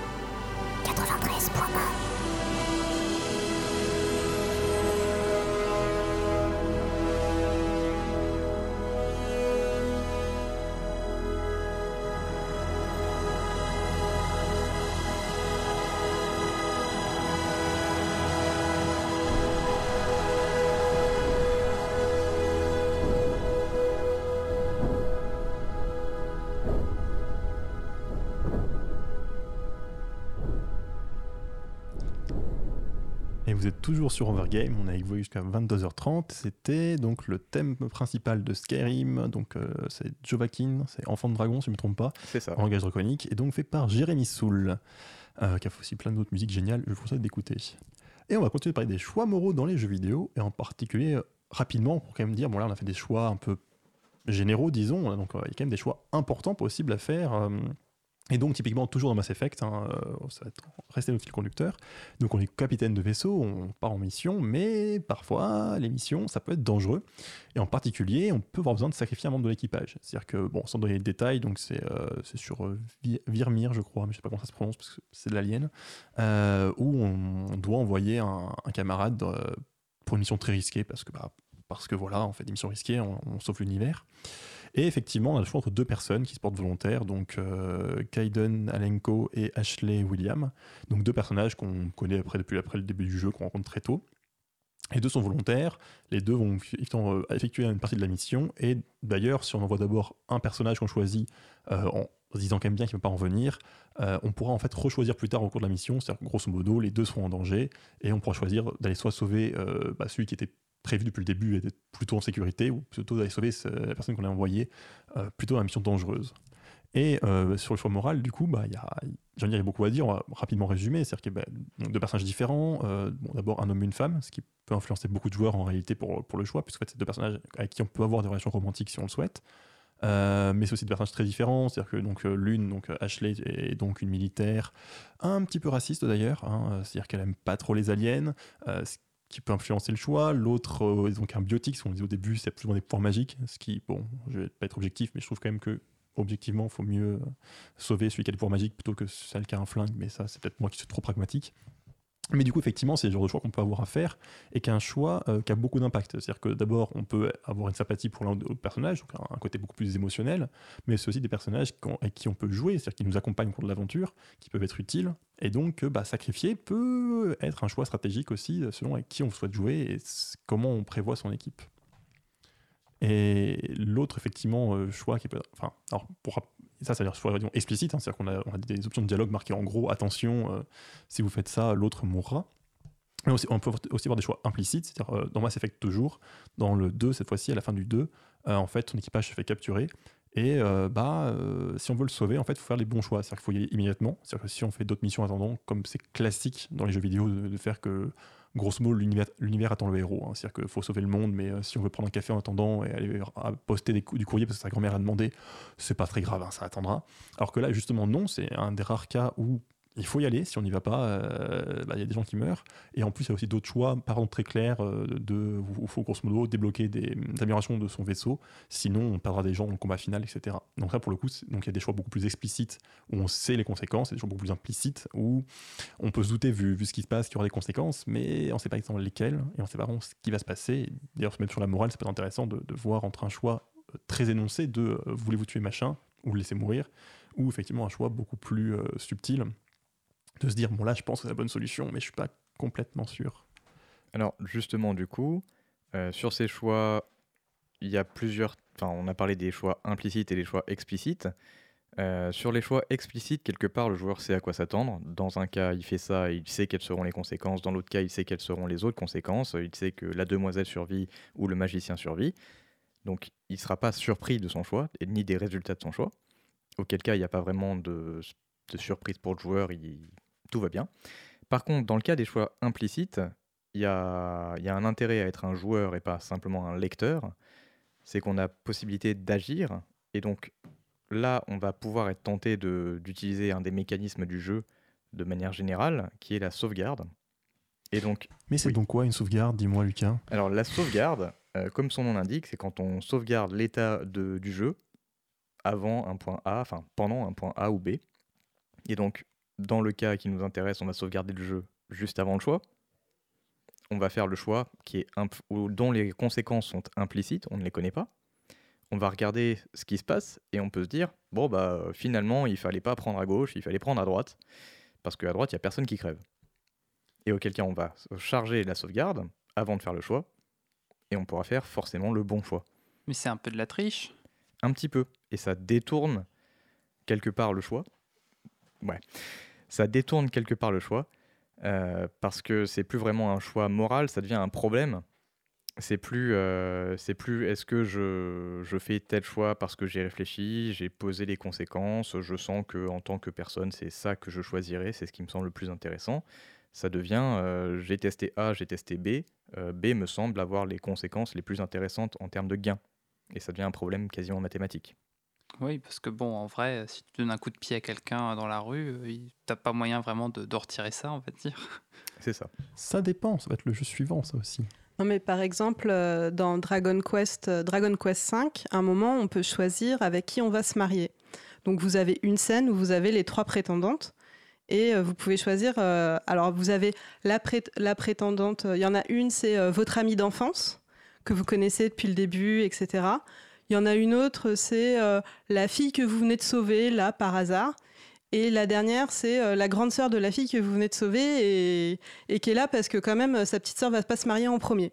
sur Overgame, on a évolué jusqu'à 22h30. C'était donc le thème principal de Skyrim, donc euh, c'est Jovakin, c'est Enfant de Dragon si je ne me trompe pas, C'est ça. en langage draconique, et donc fait par Jérémy Soul, euh, qui a fait aussi plein d'autres musiques géniales, je vous conseille d'écouter. Et on va continuer de parler des choix moraux dans les jeux vidéo, et en particulier euh, rapidement pour quand même dire, bon là on a fait des choix un peu généraux disons, donc euh, il y a quand même des choix importants possibles à faire. Et donc, typiquement, toujours dans Mass Effect, hein, euh, ça va rester notre fil conducteur. Donc, on est capitaine de vaisseau, on part en mission, mais parfois, les missions, ça peut être dangereux. Et en particulier, on peut avoir besoin de sacrifier un membre de l'équipage. C'est-à-dire que, bon, sans donner de détails, donc c'est euh, sur euh, Vi- Virmir, je crois, mais je sais pas comment ça se prononce parce que c'est de l'alien, euh, où on, doit envoyer un, camarade pour une mission très risquée parce que, bah, parce que voilà, on fait des missions risquées, on sauve l'univers. Et effectivement, on a le choix entre deux personnes qui se portent volontaires, donc euh, Kaiden Alenko et Ashley William, donc deux personnages qu'on connaît après, depuis le début du jeu, qu'on rencontre très tôt. Les deux sont volontaires, les deux vont euh, effectuer une partie de la mission, et d'ailleurs, si on envoie d'abord un personnage qu'on choisit euh, en se disant quand même bien qu'il ne peut pas en venir, on pourra en fait rechoisir plus tard au cours de la mission, c'est-à-dire grosso modo, les deux seront en danger, et on pourra choisir d'aller soit sauver bah, celui qui était prévu depuis le début et d'être plutôt en sécurité, ou plutôt d'aller sauver la personne qu'on a envoyée euh, plutôt dans la mission dangereuse. Et euh, sur le choix moral, du coup, bah, il y a, j'en dirais beaucoup à dire, on va rapidement résumer, c'est-à-dire qu'il a bah, deux personnages différents, euh, bon, d'abord un homme et une femme, ce qui peut influencer beaucoup de joueurs en réalité pour, pour le choix, puisque en fait, c'est deux personnages avec qui on peut avoir des relations romantiques si on le souhaite. Mais c'est aussi des personnages très différents, c'est-à-dire que l'une, Ashley, est donc une militaire un petit peu raciste d'ailleurs, hein, c'est-à-dire qu'elle aime pas trop les aliens, ce qui peut influencer le choix. L'autre euh, est donc un biotique, ce qu'on disait au début, c'est plus ou moins des pouvoirs magiques, ce qui, bon, je vais pas être objectif, mais je trouve quand même que objectivement, il faut mieux euh, sauver celui qui a des pouvoirs magiques plutôt que celle qui a un flingue, mais ça, c'est peut-être moi qui suis trop pragmatique. Mais du coup, effectivement, c'est le genre de choix qu'on peut avoir à faire et qu'un choix euh, qui a beaucoup d'impact. C'est-à-dire que d'abord, on peut avoir une sympathie pour l'un ou l'autre personnage, donc un, côté beaucoup plus émotionnel, mais c'est aussi des personnages avec qui on peut jouer, c'est-à-dire qui nous accompagnent cours de l'aventure, qui peuvent être utiles. Et donc, euh, bah, sacrifier peut être un choix stratégique aussi euh, selon avec qui on souhaite jouer et comment on prévoit son équipe. Et l'autre, effectivement, euh, choix qui peut. Enfin, alors, pour, ça, c'est-à-dire choix disons, explicite, hein, c'est-à-dire qu'on a, des options de dialogue marquées en gros, attention, si vous faites ça, l'autre mourra. Mais aussi- on peut aussi avoir des choix implicites, c'est-à-dire euh, dans Mass Effect toujours, dans le 2, cette fois-ci, à la fin du 2, euh, en fait, ton équipage se fait capturer. Et euh, bah, euh, si on veut le sauver, en fait, il faut faire les bons choix. C'est-à-dire qu'il faut y aller immédiatement. C'est-à-dire que si on fait d'autres missions en attendant, comme c'est classique dans les jeux vidéo de, faire que, grosso modo, l'univers, attend le héros. hein. C'est-à-dire qu'il faut sauver le monde, mais euh, si on veut prendre un café en attendant et aller poster du courrier parce que sa grand-mère a demandé, c'est pas très grave, hein, ça attendra. Alors que là, justement, non, c'est un des rares cas où il faut y aller. Si on n'y va pas, euh, bah, il y a des gens qui meurent. Et en plus, il y a aussi d'autres choix, par exemple, très clairs, euh, de, où il faut grosso modo débloquer des, améliorations de son vaisseau. Sinon, on perdra des gens dans le combat final, etc. Donc là, pour le coup, il y a des choix beaucoup plus explicites où on sait les conséquences, et des choix beaucoup plus implicites où on peut se douter, vu, vu ce qui se passe, qu'il y aura des conséquences, mais on ne sait pas exactement lesquelles, et on ne sait pas vraiment ce qui va se passer. D'ailleurs, même sur la morale, c'est pas intéressant de, voir entre un choix euh, très énoncé de voulez-vous tuer machin ou le laisser mourir, ou effectivement un choix beaucoup plus subtil de se dire bon là je pense que c'est la bonne solution mais je suis pas complètement sûr. Alors justement, du coup, euh, sur ces choix, il y a plusieurs... Enfin, on a parlé des choix implicites et des choix explicites. Euh, sur les choix explicites, quelque part, le joueur sait à quoi s'attendre. Dans un cas, il fait ça, il sait quelles seront les conséquences. Dans l'autre cas, il sait quelles seront les autres conséquences. Il sait que la demoiselle survit ou le magicien survit. Donc, il ne sera pas surpris de son choix, et ni des résultats de son choix. Auquel cas, il n'y a pas vraiment de, de surprise pour le joueur, tout va bien. Par contre, dans le cas des choix implicites, il y a, il y a un intérêt à être un joueur et pas simplement un lecteur. C'est qu'on a possibilité d'agir. Et donc, là, on va pouvoir être tenté de- d'utiliser un des mécanismes du jeu de manière générale, qui est la sauvegarde. Et donc, Mais c'est Oui. donc quoi une sauvegarde? Dis-moi Lucas. alors la sauvegarde, euh, comme son nom l'indique, c'est quand on sauvegarde l'état du jeu avant un point A, enfin pendant un point A ou B. Et donc, dans le cas qui nous intéresse, on va sauvegarder le jeu juste avant le choix. On va faire le choix qui est imp- ou dont les conséquences sont implicites, on ne les connaît pas. On va regarder ce qui se passe et on peut se dire bon bah finalement il fallait pas prendre à gauche, il fallait prendre à droite parce qu'à droite il y a personne qui crève. Et auquel cas on va charger la sauvegarde avant de faire le choix et on pourra faire forcément le bon choix. Mais c'est un peu de la triche. Un petit peu. Et ça détourne quelque part le choix. Ouais. Ça détourne quelque part le choix. euh, parce que c'est plus vraiment un choix moral, ça devient un problème. C'est plus, euh, plus est-ce que je, je fais tel choix parce que j'ai réfléchi, j'ai posé les conséquences, je sens que en tant que personne, c'est ça que je choisirais, c'est ce qui me semble le plus intéressant. Ça devient euh, j'ai testé A, j'ai testé B, B me semble avoir les conséquences les plus intéressantes en termes de gain. Et ça devient un problème quasiment mathématique. Oui, parce que bon, en vrai, si tu donnes un coup de pied à quelqu'un dans la rue, euh, il- t'as pas moyen vraiment de, de retirer ça, on va dire. C'est ça. Ça dépend, ça va être le jeu suivant ça aussi. Non, mais par exemple, euh, dans Dragon Quest, euh, Dragon Quest 5, à un moment, on peut choisir avec qui on va se marier. Donc, vous avez une scène où vous avez les trois prétendantes. Et vous pouvez choisir. euh, alors, vous avez la, pré- la prétendante. euh, Il y en a une, c'est euh, votre amie d'enfance, que vous connaissez depuis le début, etc. Il y en a une autre, c'est euh, la fille que vous venez de sauver, là, par hasard. Et la dernière, c'est euh, la grande sœur de la fille que vous venez de sauver et, qui est là parce que quand même euh, sa petite sœur va pas se marier en premier.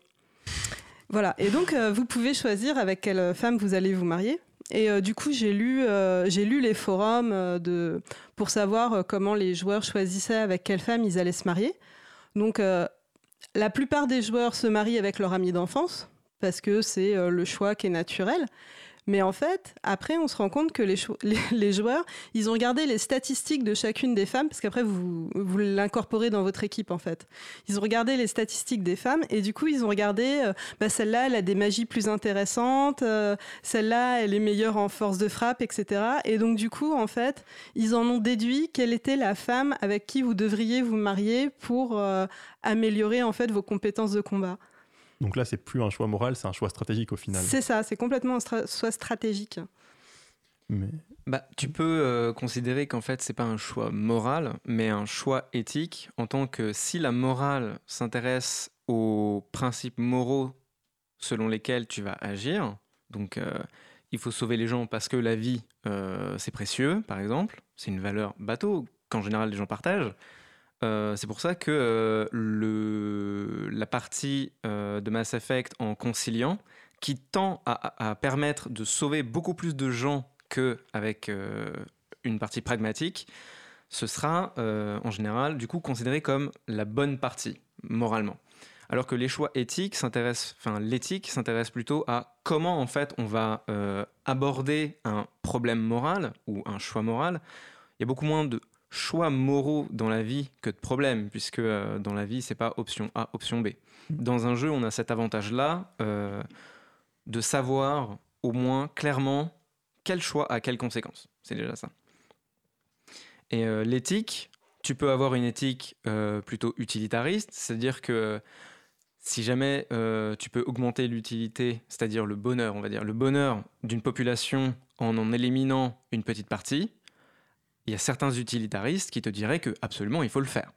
Voilà. Et donc vous pouvez choisir avec quelle femme vous allez vous marier. Et du coup, j'ai lu, lu les forums de, pour savoir comment les joueurs choisissaient avec quelle femme ils allaient se marier. Donc, la plupart des joueurs se marient avec leur ami d'enfance parce que c'est euh, le choix qui est naturel. Mais en fait, après, on se rend compte que les, joueurs, ils ont regardé les statistiques de chacune des femmes, parce qu'après, vous, vous l'incorporez dans votre équipe, en fait. Ils ont regardé les statistiques des femmes, et du coup, ils ont regardé, euh, bah, celle-là, elle a des magies plus intéressantes, euh, celle-là, elle est meilleure en force de frappe, etc. Et donc, du coup, en fait, ils en ont déduit quelle était la femme avec qui vous devriez vous marier pour améliorer, en fait, vos compétences de combat. Donc là, c'est plus un choix moral, c'est un choix stratégique au final. C'est ça, c'est complètement un stra- soit stratégique. Mais Bah, tu peux euh, considérer qu'en fait, c'est pas un choix moral, mais un choix éthique, en tant que si la morale s'intéresse aux principes moraux selon lesquels tu vas agir, donc euh, il faut sauver les gens parce que la vie, euh, c'est précieux, par exemple, c'est une valeur bateau qu'en général les gens partagent. Euh, c'est pour ça que euh, la partie euh, de Mass Effect en conciliant, qui tend à, permettre de sauver beaucoup plus de gens qu'avec une partie pragmatique, ce sera en général du coup considéré comme la bonne partie, moralement. Alors que les choix éthiques s'intéressent, enfin l'éthique s'intéresse plutôt à comment en fait on va aborder un problème moral ou un choix moral. Il y a beaucoup moins de choix moraux dans la vie que de problèmes, puisque euh, dans la vie c'est pas option A, option B. Dans un jeu, on a cet avantage-là euh, de savoir au moins clairement quel choix a quelles conséquences. C'est déjà ça. Et euh, l'éthique, tu peux avoir une éthique plutôt utilitariste, c'est-à-dire que si jamais tu peux augmenter l'utilité, c'est-à-dire le bonheur, on va dire, le bonheur d'une population en en éliminant une petite partie, il y a certains utilitaristes qui te diraient que absolument il faut le faire.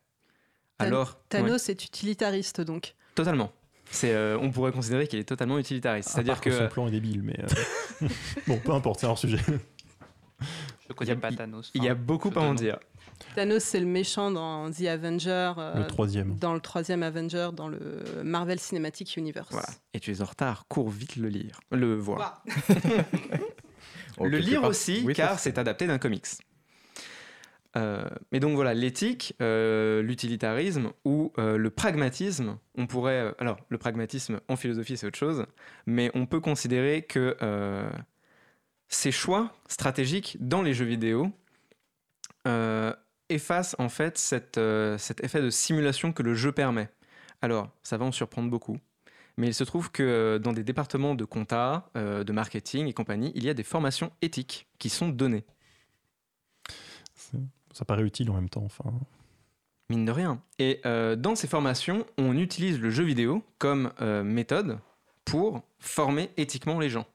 Alors, ouais, Thanos est utilitariste donc. totalement. C'est, euh, on pourrait considérer qu'il est totalement utilitariste. C'est-à-dire part que son plan est débile, mais euh, bon, peu importe, c'est hors sujet. Je connais Il y a- pas Thanos. il y a enfin, beaucoup à en dire. Thanos, c'est le méchant dans The Avenger, euh, Le troisième. dans le troisième Avenger, dans le Marvel Cinematic Universe. Voilà. Et tu es en retard, cours vite le lire, le voir. Oh, le lire aussi, oui, car c'est adapté d'un comics. Euh, mais donc voilà, l'éthique, euh, l'utilitarisme ou euh, le pragmatisme, on pourrait... alors, le pragmatisme en philosophie, c'est autre chose, mais on peut considérer que ces choix stratégiques dans les jeux vidéo effacent en fait cet effet de simulation que le jeu permet. Alors, ça va en surprendre beaucoup. Mais il se trouve que dans des départements de compta, de marketing et compagnie, il y a des formations éthiques qui sont données. Ça paraît utile en même temps. Enfin, Mine de rien. Et euh, dans ces formations, on utilise le jeu vidéo comme euh, méthode pour former éthiquement les gens.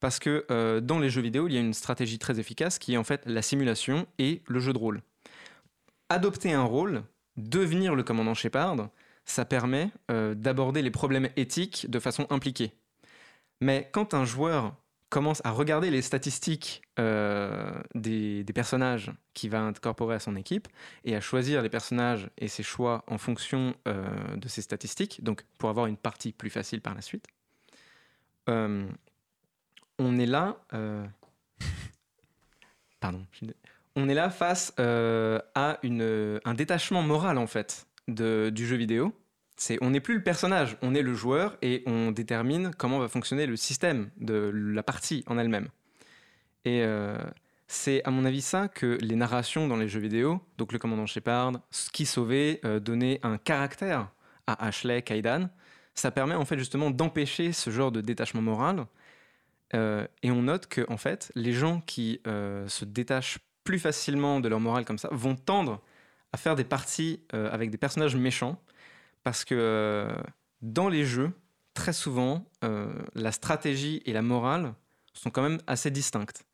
Parce que euh, dans les jeux vidéo, il y a une stratégie très efficace qui est en fait la simulation et le jeu de rôle. Adopter un rôle, devenir le commandant Shepard, ça permet d'aborder les problèmes éthiques de façon impliquée. Mais quand un joueur commence à regarder les statistiques euh, des, personnages qu'il va incorporer à son équipe, et à choisir les personnages et ses choix en fonction euh, de ces statistiques, donc pour avoir une partie plus facile par la suite. Euh, on est là. Pardon. On est là face à une, un détachement moral en fait de, du jeu vidéo. C'est, on n'est plus le personnage, on est le joueur et on détermine comment va fonctionner le système de la partie en elle-même. Et euh, c'est à mon avis ça que les narrations dans les jeux vidéo, donc le commandant Shepard, ce qui sauvait, euh, donner un caractère à Ashley, Kaidan, ça permet en fait justement d'empêcher ce genre de détachement moral. Euh, et on note que en fait, les gens qui se détachent plus facilement de leur morale comme ça vont tendre à faire des parties avec des personnages méchants parce que euh, dans les jeux, très souvent, euh, la stratégie et la morale sont quand même assez distinctes.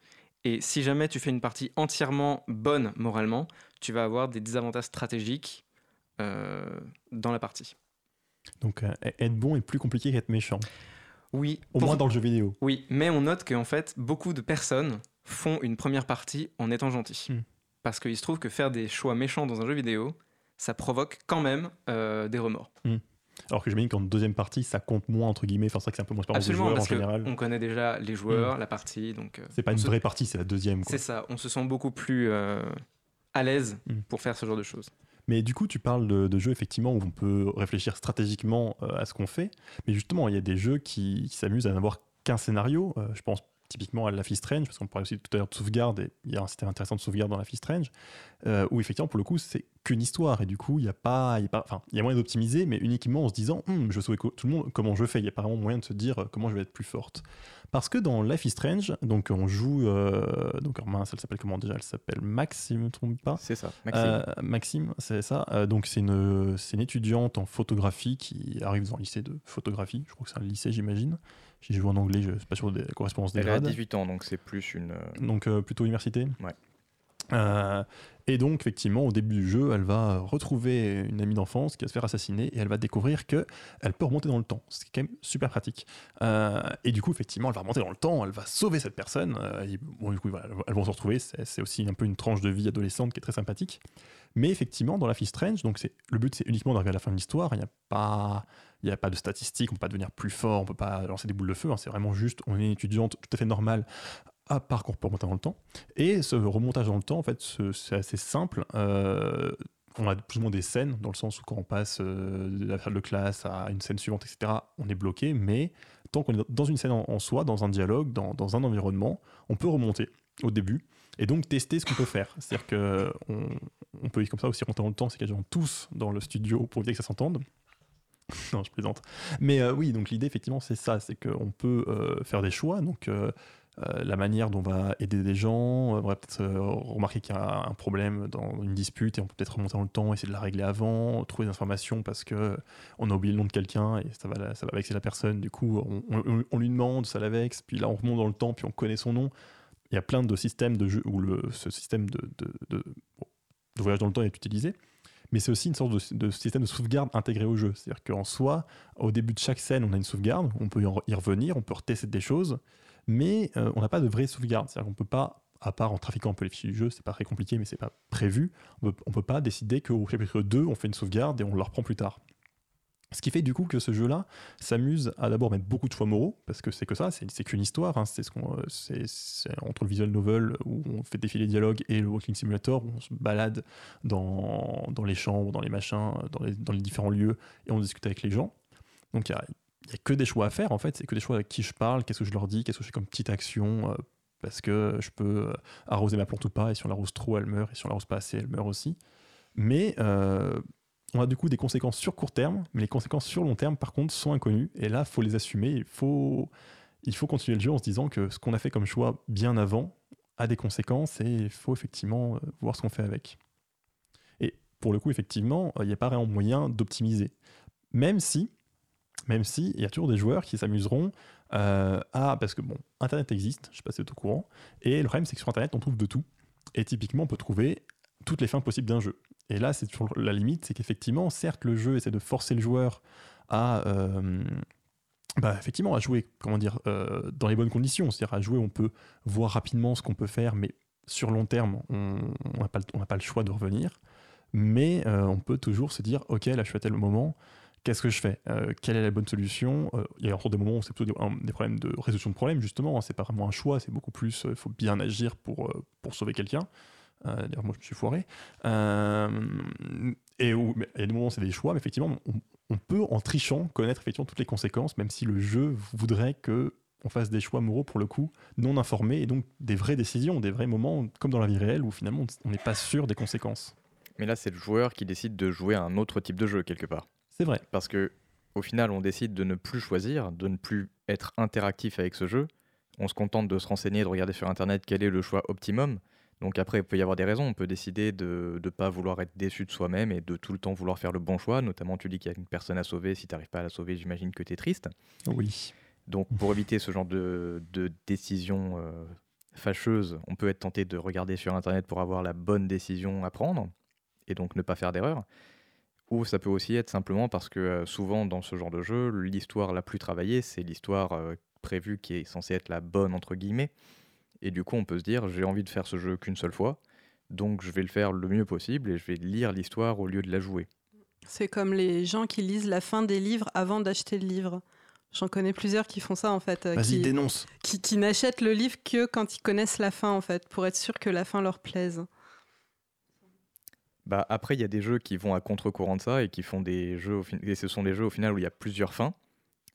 Et si jamais tu fais une partie entièrement bonne moralement, tu vas avoir des désavantages stratégiques euh, dans la partie. donc euh, être bon est plus compliqué qu'être méchant. Oui, Au moins dans le jeu vidéo. oui, mais on note qu'en fait, beaucoup de personnes font une première partie en étant gentils. Hmm. Parce qu'il se trouve que faire des choix méchants dans un jeu vidéo, ça provoque quand même euh, des remords. Alors que j'imagine qu'en deuxième partie, ça compte moins, entre guillemets. Enfin, c'est vrai que c'est un peu moins Absolument, joueurs en parce général. qu'on connaît déjà les joueurs, la partie, donc... euh, C'est pas on une se- vraie partie, c'est la deuxième. C'est ça, on se sent beaucoup plus euh, à l'aise Mm. pour faire ce genre de choses. Mais du coup, tu parles de, de jeux effectivement où on peut réfléchir stratégiquement euh, à ce qu'on fait. Mais justement, il y a des jeux qui, qui s'amusent à n'avoir qu'un scénario. Je pense typiquement à Life is Strange, parce qu'on parlait aussi tout à l'heure de sauvegarde, et il y a un système intéressant de sauvegarde dans Life is Strange, euh, où effectivement, pour le coup, c'est qu'une histoire et du coup il y a pas, il y a pas, enfin il y a moyen d'optimiser, mais uniquement en se disant Hum, je co- tout le monde, comment je fais? Il y a pas vraiment moyen de se dire euh, comment je vais être plus forte. Parce que dans Life is Strange, donc on joue, euh, donc mince, elle s'appelle comment déjà? Elle s'appelle Max, si je ne me trompe pas? C'est ça, Maxime. Euh, Maxime, c'est ça. Euh, donc c'est une, c'est une étudiante en photographie qui arrive dans le lycée de photographie. Je crois que c'est un lycée, j'imagine. J'ai joué en anglais, je ne suis pas sûr des correspondances des Elle a grades. 18 ans, donc c'est plus une. euh, Donc euh, plutôt université. Ouais. Euh, et donc effectivement, au début du jeu, elle va retrouver une amie d'enfance qui va se faire assassiner et elle va découvrir que elle peut remonter dans le temps. C'est quand même super pratique. Euh, et du coup, effectivement, elle va remonter dans le temps, elle va sauver cette personne. euh, et bon, du coup, voilà, elles vont se retrouver. C'est aussi un peu une tranche de vie adolescente qui est très sympathique. Mais effectivement, dans la is Strange, donc c'est le but, c'est uniquement d'arriver à la fin de l'histoire. Il n'y a pas, il y a pas de statistiques, on peut pas devenir plus fort, on peut pas lancer des boules de feu. hein. c'est vraiment juste, on est une étudiante tout à fait normale, à part qu'on peut remonter dans le temps. Et ce remontage dans le temps, en fait, ce- c'est assez simple. Euh, on a plus ou moins des scènes, dans le sens où quand on passe euh, de la salle de classe à une scène suivante, etc., on est bloqué, mais tant qu'on est dans une scène en, soi, dans un dialogue, dans un environnement, on peut remonter au début et donc tester ce qu'on peut faire. C'est-à-dire qu'on on peut comme ça aussi remonter dans le temps, c'est quasiment tous dans le studio pour éviter que ça s'entende. non, je plaisante. Mais euh, oui, donc l'idée, effectivement, c'est ça, c'est qu'on peut euh, faire des choix. Donc, euh, la manière dont on va aider des gens, on va peut-être remarquer qu'il y a un problème dans une dispute et on peut peut-être remonter dans le temps, essayer de la régler avant, trouver des informations parce que on a oublié le nom de quelqu'un et ça va, ça va vexer la personne. Du coup, on- on lui demande, ça la vexe, puis là on remonte dans le temps, puis on connaît son nom. Il y a plein de systèmes de jeu où ce système de, voyage dans le temps est utilisé. Mais c'est aussi une sorte de, système de sauvegarde intégré au jeu. C'est-à-dire qu'en soi, au début de chaque scène, on a une sauvegarde, on peut y en- y revenir, on peut retester des choses, mais euh, on n'a pas de vraie sauvegarde. C'est-à-dire qu'on peut pas, à part en trafiquant un peu les fichiers du jeu, c'est pas très compliqué, mais c'est pas prévu, on peut, on peut pas décider qu'au chapitre 2, on fait une sauvegarde et on la reprend plus tard. Ce qui fait du coup que ce jeu-là s'amuse à d'abord mettre beaucoup de choix moraux, parce que c'est que ça, c'est qu'une histoire, hein, c'est ce qu'on, euh, c'est entre le visual novel où on fait défiler les dialogues et le walking simulator où on se balade dans, dans les chambres, dans les machins, dans les, différents lieux et on discute avec les gens. Donc il y a, a que des choix à faire en fait, c'est que des choix avec qui je parle, qu'est-ce que je leur dis, qu'est-ce que je fais comme petite action, euh, parce que je peux euh, arroser ma plante ou pas, et si on l'arrose trop, elle meurt, et si on l'arrose pas assez, elle meurt aussi. Mais on a du coup des conséquences sur court terme, mais les conséquences sur long terme, par contre, sont inconnues. Et là, faut les assumer. Il faut, il continuer le jeu en se disant que ce qu'on a fait comme choix bien avant a des conséquences et il faut effectivement euh, voir ce qu'on fait avec. Et pour le coup, effectivement, euh, il n'y a pas vraiment moyen d'optimiser. Même si, même si, il y a toujours des joueurs qui s'amuseront euh, à. Parce que bon, Internet existe, je sais pas si vous êtes au courant, et le problème, c'est que sur Internet, on trouve de tout. Et typiquement, on peut trouver toutes les fins possibles d'un jeu. Et là, c'est toujours la limite, c'est qu'effectivement, certes, le jeu essaie de forcer le joueur à, euh, bah, effectivement, à jouer, comment dire, euh, dans les bonnes conditions. C'est-à-dire à jouer, on peut voir rapidement ce qu'on peut faire, mais sur long terme, on n'a pas, on pas le choix de revenir. Mais euh, on peut toujours se dire, ok, là, je suis à tel moment. Qu'est-ce que je fais? Quelle est la bonne solution? Il y a encore des moments où c'est plutôt des, problèmes de résolution de problèmes, justement. hein, c'est pas vraiment un choix, c'est beaucoup plus. Il faut bien agir pour, pour sauver quelqu'un. Euh, D'ailleurs, moi, je me suis foiré. Euh, et où, il y a des moments c'est des choix, mais effectivement, on, on peut, en trichant, connaître effectivement toutes les conséquences, même si le jeu voudrait que on fasse des choix moraux, pour le coup, non informés, et donc des vraies décisions, des vrais moments, comme dans la vie réelle, où finalement, on n'est pas sûr des conséquences. Mais là, c'est le joueur qui décide de jouer à un autre type de jeu quelque part. C'est vrai. Parce que au final, on décide de ne plus choisir, de ne plus être interactif avec ce jeu. On se contente de se renseigner, de regarder sur Internet quel est le choix optimum. Donc après, il peut y avoir des raisons. On peut décider de ne pas vouloir être déçu de soi-même et de tout le temps vouloir faire le bon choix. Notamment, tu dis qu'il y a une personne à sauver. Si tu n'arrives pas à la sauver, j'imagine que tu es triste. Oui. Donc pour éviter ce genre de, de décision euh, fâcheuse, on peut être tenté de regarder sur Internet pour avoir la bonne décision à prendre et donc ne pas faire d'erreur. Ou ça peut aussi être simplement parce que euh, souvent dans ce genre de jeu, l'histoire la plus travaillée, c'est l'histoire euh, prévue qui est censée être la bonne entre guillemets. Et du coup, on peut se dire, j'ai envie de faire ce jeu qu'une seule fois, donc je vais le faire le mieux possible et je vais lire l'histoire au lieu de la jouer. C'est comme les gens qui lisent la fin des livres avant d'acheter le livre. J'en connais plusieurs qui font ça en fait, euh, Vas-y, qui, dénonce. qui, qui n'achètent le livre que quand ils connaissent la fin en fait, pour être sûr que la fin leur plaise. Bah, après, il y a des jeux qui vont à contre-courant de ça et qui font des jeux, au fin- et ce sont des jeux au final où il y a plusieurs fins.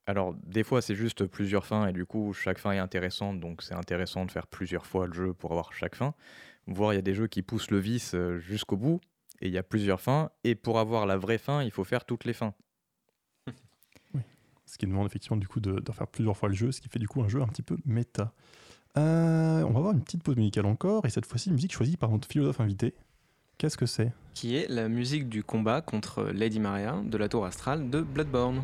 Alors, des fois, c'est juste plusieurs fins et du coup, chaque fin est intéressante, donc c'est intéressant de faire plusieurs fois le jeu pour avoir chaque fin. Voire, il y a des jeux qui poussent le vice euh, jusqu'au bout Et il y a plusieurs fins. Et pour avoir la vraie fin, il faut faire toutes les fins. Ce qui demande effectivement du coup de, de faire plusieurs fois le jeu, ce qui fait du coup un jeu un petit peu méta. Euh, on va avoir une petite pause musicale encore, et cette fois-ci une musique choisie par notre philosophe invité. Qu'est-ce que c'est? Qui est la musique du combat contre Lady Maria de la tour astrale de Bloodborne.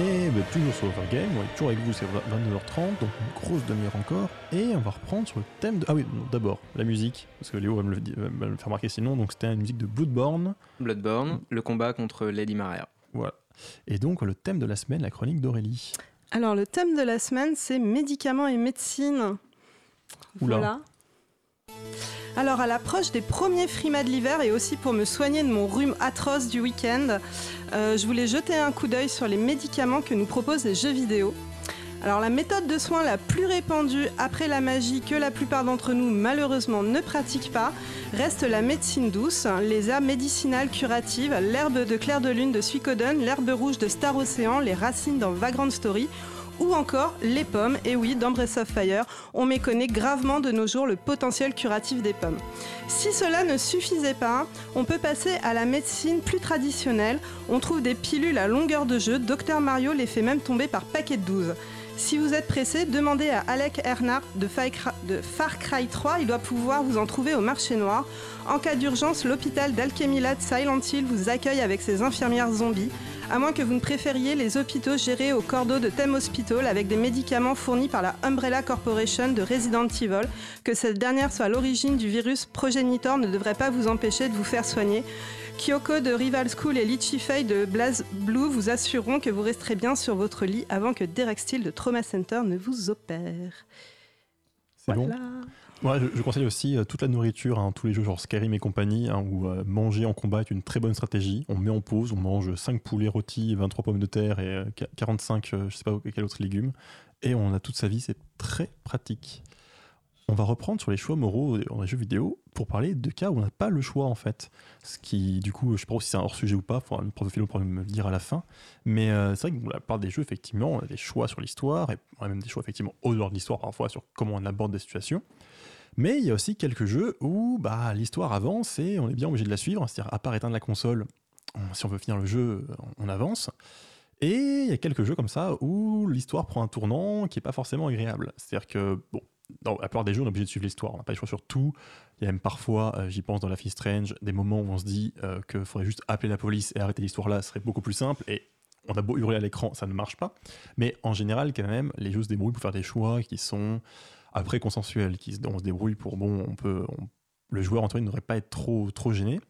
Et ben, toujours sur Overgame, toujours avec vous, c'est 22h30, donc une grosse demi-heure encore. Et on va reprendre sur le thème de. Ah oui, d'abord, la musique, parce que Léo va me le, di- va me le faire marquer sinon. Donc c'était une musique de Bloodborne. Bloodborne, le combat contre Lady Maria. Voilà. Et donc le thème de la semaine, la chronique d'Aurélie. Alors, le thème de la semaine, c'est médicaments et médecine. Oula. Voilà. Alors, à l'approche des premiers frimas de l'hiver et aussi pour me soigner de mon rhume atroce du week-end, euh, je voulais jeter un coup d'œil sur les médicaments que nous proposent les jeux vidéo. Alors, la méthode de soin la plus répandue après la magie que la plupart d'entre nous malheureusement ne pratiquent pas reste la médecine douce, les herbes médicinales curatives, l'herbe de clair de lune de Suikoden, l'herbe rouge de Star Ocean, les racines dans Vagrant Story ou encore les pommes. Et oui, dans Breath of Fire, on méconnaît gravement de nos jours le potentiel curatif des pommes. Si cela ne suffisait pas, on peut passer à la médecine plus traditionnelle. On trouve des pilules à longueur de jeu. Dr Mario les fait même tomber par paquet de 12. Si vous êtes pressé, demandez à Alec Earnhardt de Far Cry- de Far Cry 3. Il doit pouvoir vous en trouver au marché noir. En cas d'urgence, l'hôpital d'Alchemila de Silent Hill vous accueille avec ses infirmières zombies. À moins que vous ne préfériez les hôpitaux gérés au cordeau de Thème Hospital avec des médicaments fournis par la Umbrella Corporation de Resident Evil, que cette dernière soit à l'origine du virus progénitor ne devrait pas vous empêcher de vous faire soigner. Kyoko de Rival School et Litchi Fei de Blaze Blue vous assureront que vous resterez bien sur votre lit avant que Derek Steele de Trauma Center ne vous opère. C'est bon? Voilà. Ouais, je, conseille aussi euh, toute la nourriture, hein, tous les jeux genre Skyrim et compagnie, hein, où euh, manger en combat est une très bonne stratégie. On met en pause, on mange 5 poulets rôtis, 23 pommes de terre et euh, qu- 45, euh, je sais pas quel autre légume, et on a toute sa vie, c'est très pratique. On va reprendre sur les choix moraux dans les jeux vidéo pour parler de cas où on n'a pas le choix en fait. Ce qui, du coup, je sais pas si c'est un hors sujet ou pas, faudra le prof de philo pourra me le dire à la fin. Mais c'est vrai que la plupart des jeux, effectivement, on a des choix sur l'histoire et on a même des choix effectivement au dehors de l'histoire parfois sur comment on aborde des situations. Mais il y a aussi quelques jeux où bah, l'histoire avance et on est bien obligé de la suivre. C'est-à-dire, à part éteindre la console, on- si on veut finir le jeu, on avance. Et il y a quelques jeux comme ça où l'histoire prend un tournant qui n'est pas forcément agréable. C'est-à-dire que, bon, dans la plupart des jeux, on est obligé de suivre l'histoire. On n'a pas le choix sur tout. Il y a même parfois, euh, j'y pense dans la is Strange, des moments où on se dit euh, qu'il faudrait juste appeler la police et arrêter l'histoire là, ce serait beaucoup plus simple. Et on a beau hurler à l'écran, ça ne marche pas. Mais en général, quand même, les jeux se débrouillent pour faire des choix qui sont après consensuels, qui se, on se débrouille pour bon, on peut, on- le joueur Antoine ne devrait pas être trop trop gêné.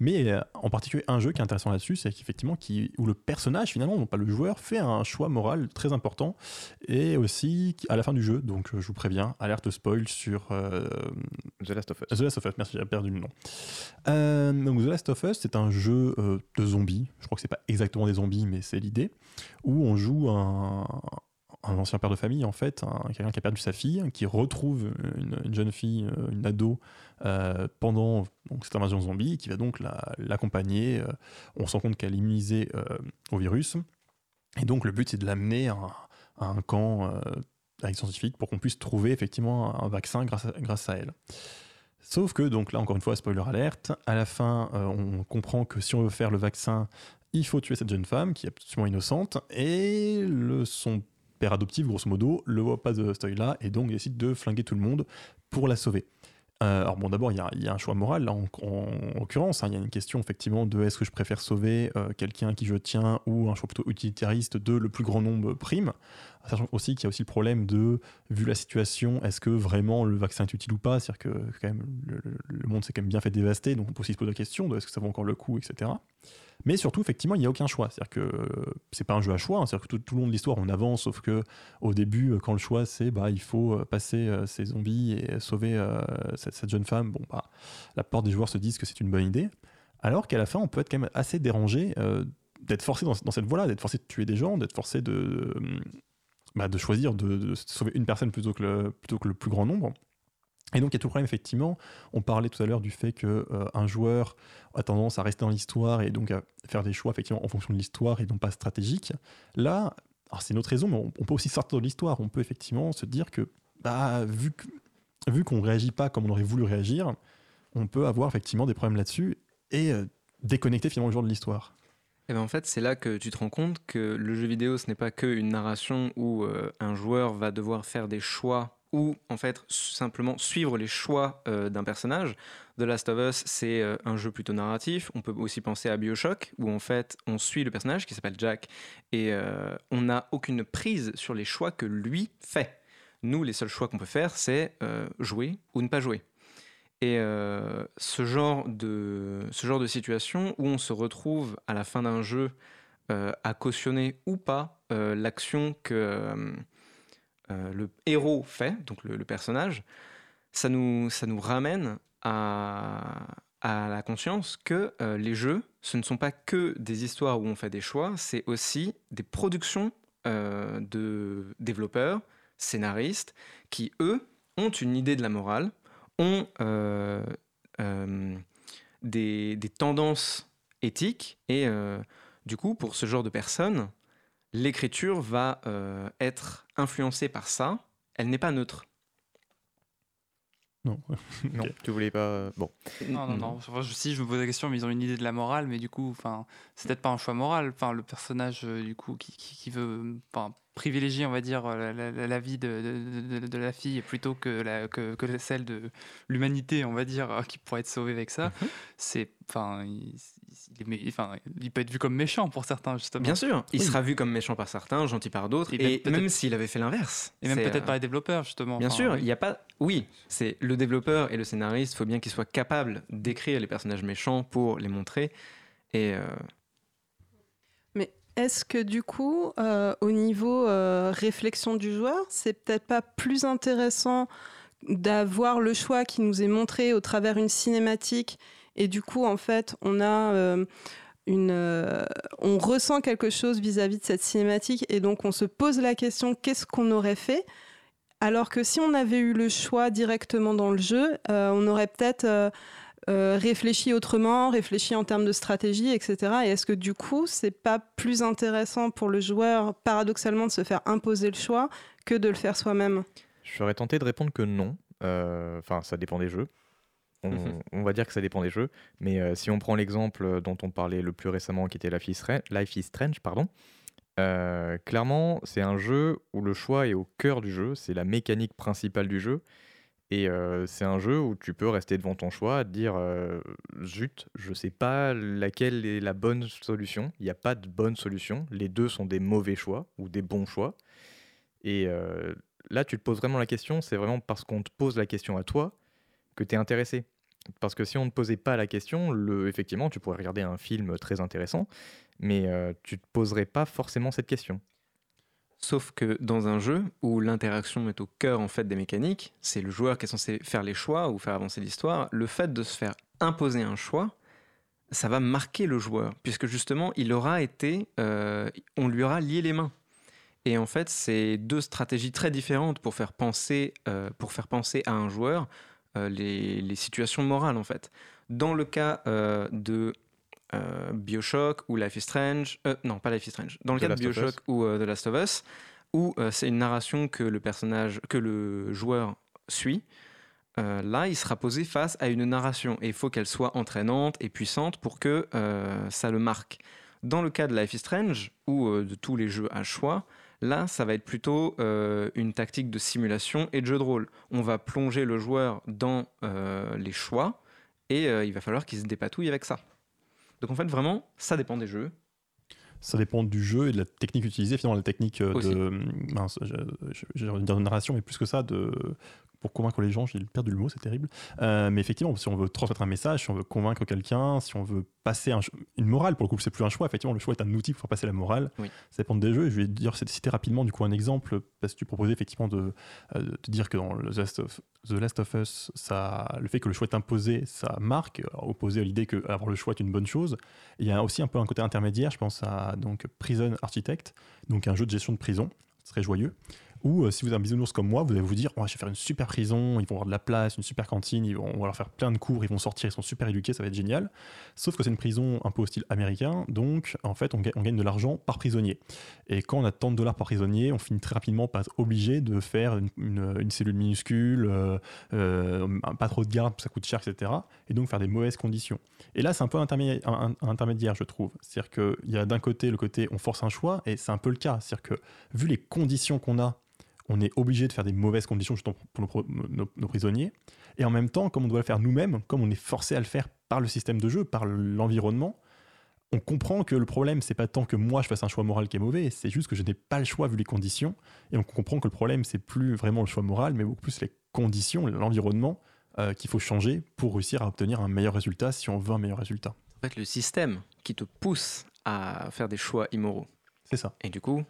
Mais euh, en particulier un jeu qui est intéressant là-dessus, c'est qu'effectivement qui, où le personnage finalement, non pas le joueur, fait un choix moral très important et aussi à la fin du jeu. Donc euh, je vous préviens, alerte spoil sur euh, The Last of Us. The Last of Us, merci, j'ai perdu le nom. Euh, donc The Last of Us, c'est un jeu de zombies. Je crois que c'est pas exactement des zombies, mais c'est l'idée. Où on joue un, un ancien père de famille, en fait, un- quelqu'un qui a perdu sa fille, qui retrouve une, une jeune fille, euh, une ado, euh, pendant donc, cette invasion zombie, et qui va donc la- l'accompagner. euh, on se rend compte qu'elle est immunisée euh, au virus. Et donc le but, c'est de l'amener à, un camp avec scientifique pour qu'on puisse trouver effectivement un vaccin grâce à, grâce à elle. Sauf que, donc là, encore une fois, spoiler alerte, à la fin, on comprend que si on veut faire le vaccin, il faut tuer cette jeune femme qui est absolument innocente, et le, son père adoptif, grosso modo, le voit pas de cet œil-là, et donc décide de flinguer tout le monde pour la sauver. Euh, alors bon, d'abord, il y, a- un choix moral, là, en, en- en l'occurrence, hein, il y a une question effectivement de est-ce que je préfère sauver euh, quelqu'un qui je tiens, ou un choix plutôt utilitariste de le plus grand nombre prime, sachant aussi qu'il y a aussi le problème de vu la situation, est-ce que vraiment le vaccin est utile ou pas? C'est-à-dire que quand même le- le monde s'est quand même bien fait dévaster, donc on peut aussi se poser la question de est-ce que ça vaut encore le coup, etc. Mais surtout, effectivement, il n'y a aucun choix. C'est-à-dire que euh, c'est pas un jeu à choix. hein. C'est-à-dire que tout, le long de l'histoire, on avance, sauf que au début, euh, quand le choix c'est bah il faut euh, passer ces zombies et sauver cette, jeune femme, bon bah la plupart des joueurs se disent que c'est une bonne idée. Alors qu'à la fin, on peut être quand même assez dérangé d'être forcé dans, cette voie-là, d'être forcé de tuer des gens, d'être forcé de, de, bah, de choisir de, de sauver une personne plutôt que le, plutôt que le plus grand nombre. Et donc il y a tout le problème effectivement. On parlait tout à l'heure du fait que euh, un joueur a tendance à rester dans l'histoire et donc à faire des choix effectivement en fonction de l'histoire et non pas stratégique. Là, c'est une autre raison, mais on, peut aussi sortir de l'histoire. On peut effectivement se dire que bah, vu que vu qu'on réagit pas comme on aurait voulu réagir, on peut avoir effectivement des problèmes là-dessus et euh, déconnecter finalement le joueur de l'histoire. Et ben en fait, c'est là que tu te rends compte que le jeu vidéo, ce n'est pas qu'une narration où euh, un joueur va devoir faire des choix ou en fait simplement suivre les choix euh, d'un personnage. The Last of Us, c'est euh, un jeu plutôt narratif. On peut aussi penser à Bioshock, où en fait on suit le personnage qui s'appelle Jack et euh, on n'a aucune prise sur les choix que lui fait. Nous, les seuls choix qu'on peut faire, c'est jouer ou ne pas jouer. Et ce, genre de, ce genre de situation où on se retrouve à la fin d'un jeu à cautionner ou pas l'action que euh, le héros fait, donc le, personnage, ça nous, ça nous ramène à, à la conscience que euh, les jeux, ce ne sont pas que des histoires où on fait des choix, c'est aussi des productions euh, de développeurs, scénaristes, qui, eux, ont une idée de la morale, ont des, des tendances éthiques et du coup pour ce genre de personnes l'écriture va euh, être influencée par ça. Elle n'est pas neutre. Non. Non, tu voulais pas. euh, Bon. Non, non, non. Enfin, je- si je me pose la question, mais ils ont une idée de la morale, mais du coup, enfin, c'est peut-être pas un choix moral. Enfin, le personnage, euh, du coup, qui, qui, qui veut enfin, privilégier, on va dire, la, la- la- la vie de, de- de- de la fille plutôt que, la, que, que celle de l'humanité, on va dire, qui pourrait être sauvée avec ça, Mhm. c'est. Enfin, il, il est mé- enfin, il peut être vu comme méchant pour certains, justement. Bien sûr, il Oui. sera vu comme méchant par certains, gentil par d'autres, Et même et peut-être- même s'il avait fait l'inverse. Et même peut-être euh, par les développeurs, justement. Bien Enfin, sûr, oui. il n'y a pas. Oui, c'est le développeur et le scénariste. Il faut bien qu'ils soient capables d'écrire les personnages méchants pour les montrer. Et euh, Mais est-ce que du coup, euh, au niveau euh, réflexion du joueur, c'est peut-être pas plus intéressant d'avoir le choix qui nous est montré au travers une cinématique et du coup, en fait, on a euh, une, euh, on ressent quelque chose vis-à-vis de cette cinématique et donc on se pose la question qu'est-ce qu'on aurait fait? Alors que si on avait eu le choix directement dans le jeu, euh, on aurait peut-être réfléchi autrement, réfléchi en termes de stratégie, etc. Et est-ce que du coup, c'est pas plus intéressant pour le joueur, paradoxalement, de se faire imposer le choix que de le faire soi-même? Je serais tenté de répondre que non. Enfin, ça dépend des jeux. On, va dire que ça dépend des jeux. Mais euh, si on prend l'exemple dont on parlait le plus récemment, qui était Life is Strange, euh, clairement, c'est un jeu où le choix est au cœur du jeu. C'est la mécanique principale du jeu. Et euh, c'est un jeu où tu peux rester devant ton choix, te dire euh, zut, je sais pas laquelle est la bonne solution. Il n'y a pas de bonne solution. Les deux sont des mauvais choix ou des bons choix. Et euh, là, tu te poses vraiment la question. C'est vraiment parce qu'on te pose la question à toi que tu es intéressé. Parce que si on ne posait pas la question, effectivement, tu pourrais regarder un film très intéressant, mais euh, tu te poserais pas forcément cette question. Sauf que dans un jeu où l'interaction est au cœur en fait des mécaniques, c'est le joueur qui est censé faire les choix ou faire avancer l'histoire. Le fait de se faire imposer un choix, ça va marquer le joueur, puisque justement il aura été, euh, on lui aura lié les mains. Et en fait, c'est deux stratégies très différentes pour faire penser, euh, pour faire penser à un joueur les, les situations morales en fait. Dans le cas euh, de euh, Bioshock ou Life is Strange, euh, non pas Life is Strange, dans le The cas de Last of Bioshock ou euh, The Last of Us, où euh, c'est une narration que le personnage, que le joueur suit. euh, là, il sera posé face à une narration et il faut qu'elle soit entraînante et puissante pour que euh, ça le marque. Dans le cas de Life is Strange ou euh, de tous les jeux à choix, là, ça va être plutôt euh, une tactique de simulation et de jeu de rôle. On va plonger le joueur dans euh, les choix et euh, il va falloir qu'il se dépatouille avec ça. Donc en fait, vraiment, ça dépend des jeux. Ça dépend du jeu et de la technique utilisée, finalement la technique Aussi. de mince, je- dire de narration, mais plus que ça, de pour convaincre les gens, j'ai perdu le mot, c'est terrible. Euh, mais effectivement, si on veut transmettre un message, si on veut convaincre quelqu'un, si on veut passer un une morale, pour le coup, c'est plus un choix. Effectivement, le choix est un outil pour faire passer la morale. Oui. Ça dépend des jeux. Je vais dire, citer rapidement du coup un exemple, parce que tu proposais effectivement de, euh, de dire que dans The Last of, The Last of Us, ça, le fait que le choix est imposé, ça marque, euh, opposé à l'idée que avoir le choix est une bonne chose. Il y a aussi un peu un côté intermédiaire, je pense à donc Prison Architect, donc un jeu de gestion de prison, très joyeux. Ou euh, si vous êtes un bisounours comme moi, vous allez vous dire oh, je vais faire une super prison, ils vont avoir de la place, une super cantine, ils vont, on va leur faire plein de cours, ils vont sortir, ils sont super éduqués, ça va être génial. Sauf que c'est une prison un peu au style américain, donc en fait on, ga- on gagne de l'argent par prisonnier. Et quand on a tant de dollars par prisonnier, on finit très rapidement par être obligé de faire une, cellule minuscule, euh, euh, pas trop de garde, ça coûte cher, etc. Et donc faire des mauvaises conditions. Et là, c'est un peu un intermédiaire, je trouve. C'est-à-dire qu'il y a d'un côté le côté on force un choix, et c'est un peu le cas. C'est-à-dire que vu les conditions qu'on a, on est obligé de faire des mauvaises conditions pour nos, pro- nos- nos prisonniers. Et en même temps, comme on doit le faire nous-mêmes, comme on est forcé à le faire par le système de jeu, par l'environnement, on comprend que le problème, c'est pas tant que moi je fasse un choix moral qui est mauvais, c'est juste que je n'ai pas le choix vu les conditions. Et on comprend que le problème, c'est plus vraiment le choix moral, mais beaucoup plus les conditions, l'environnement euh, qu'il faut changer pour réussir à obtenir un meilleur résultat si on veut un meilleur résultat. En fait, le système qui te pousse à faire des choix immoraux. C'est ça. Et du coup,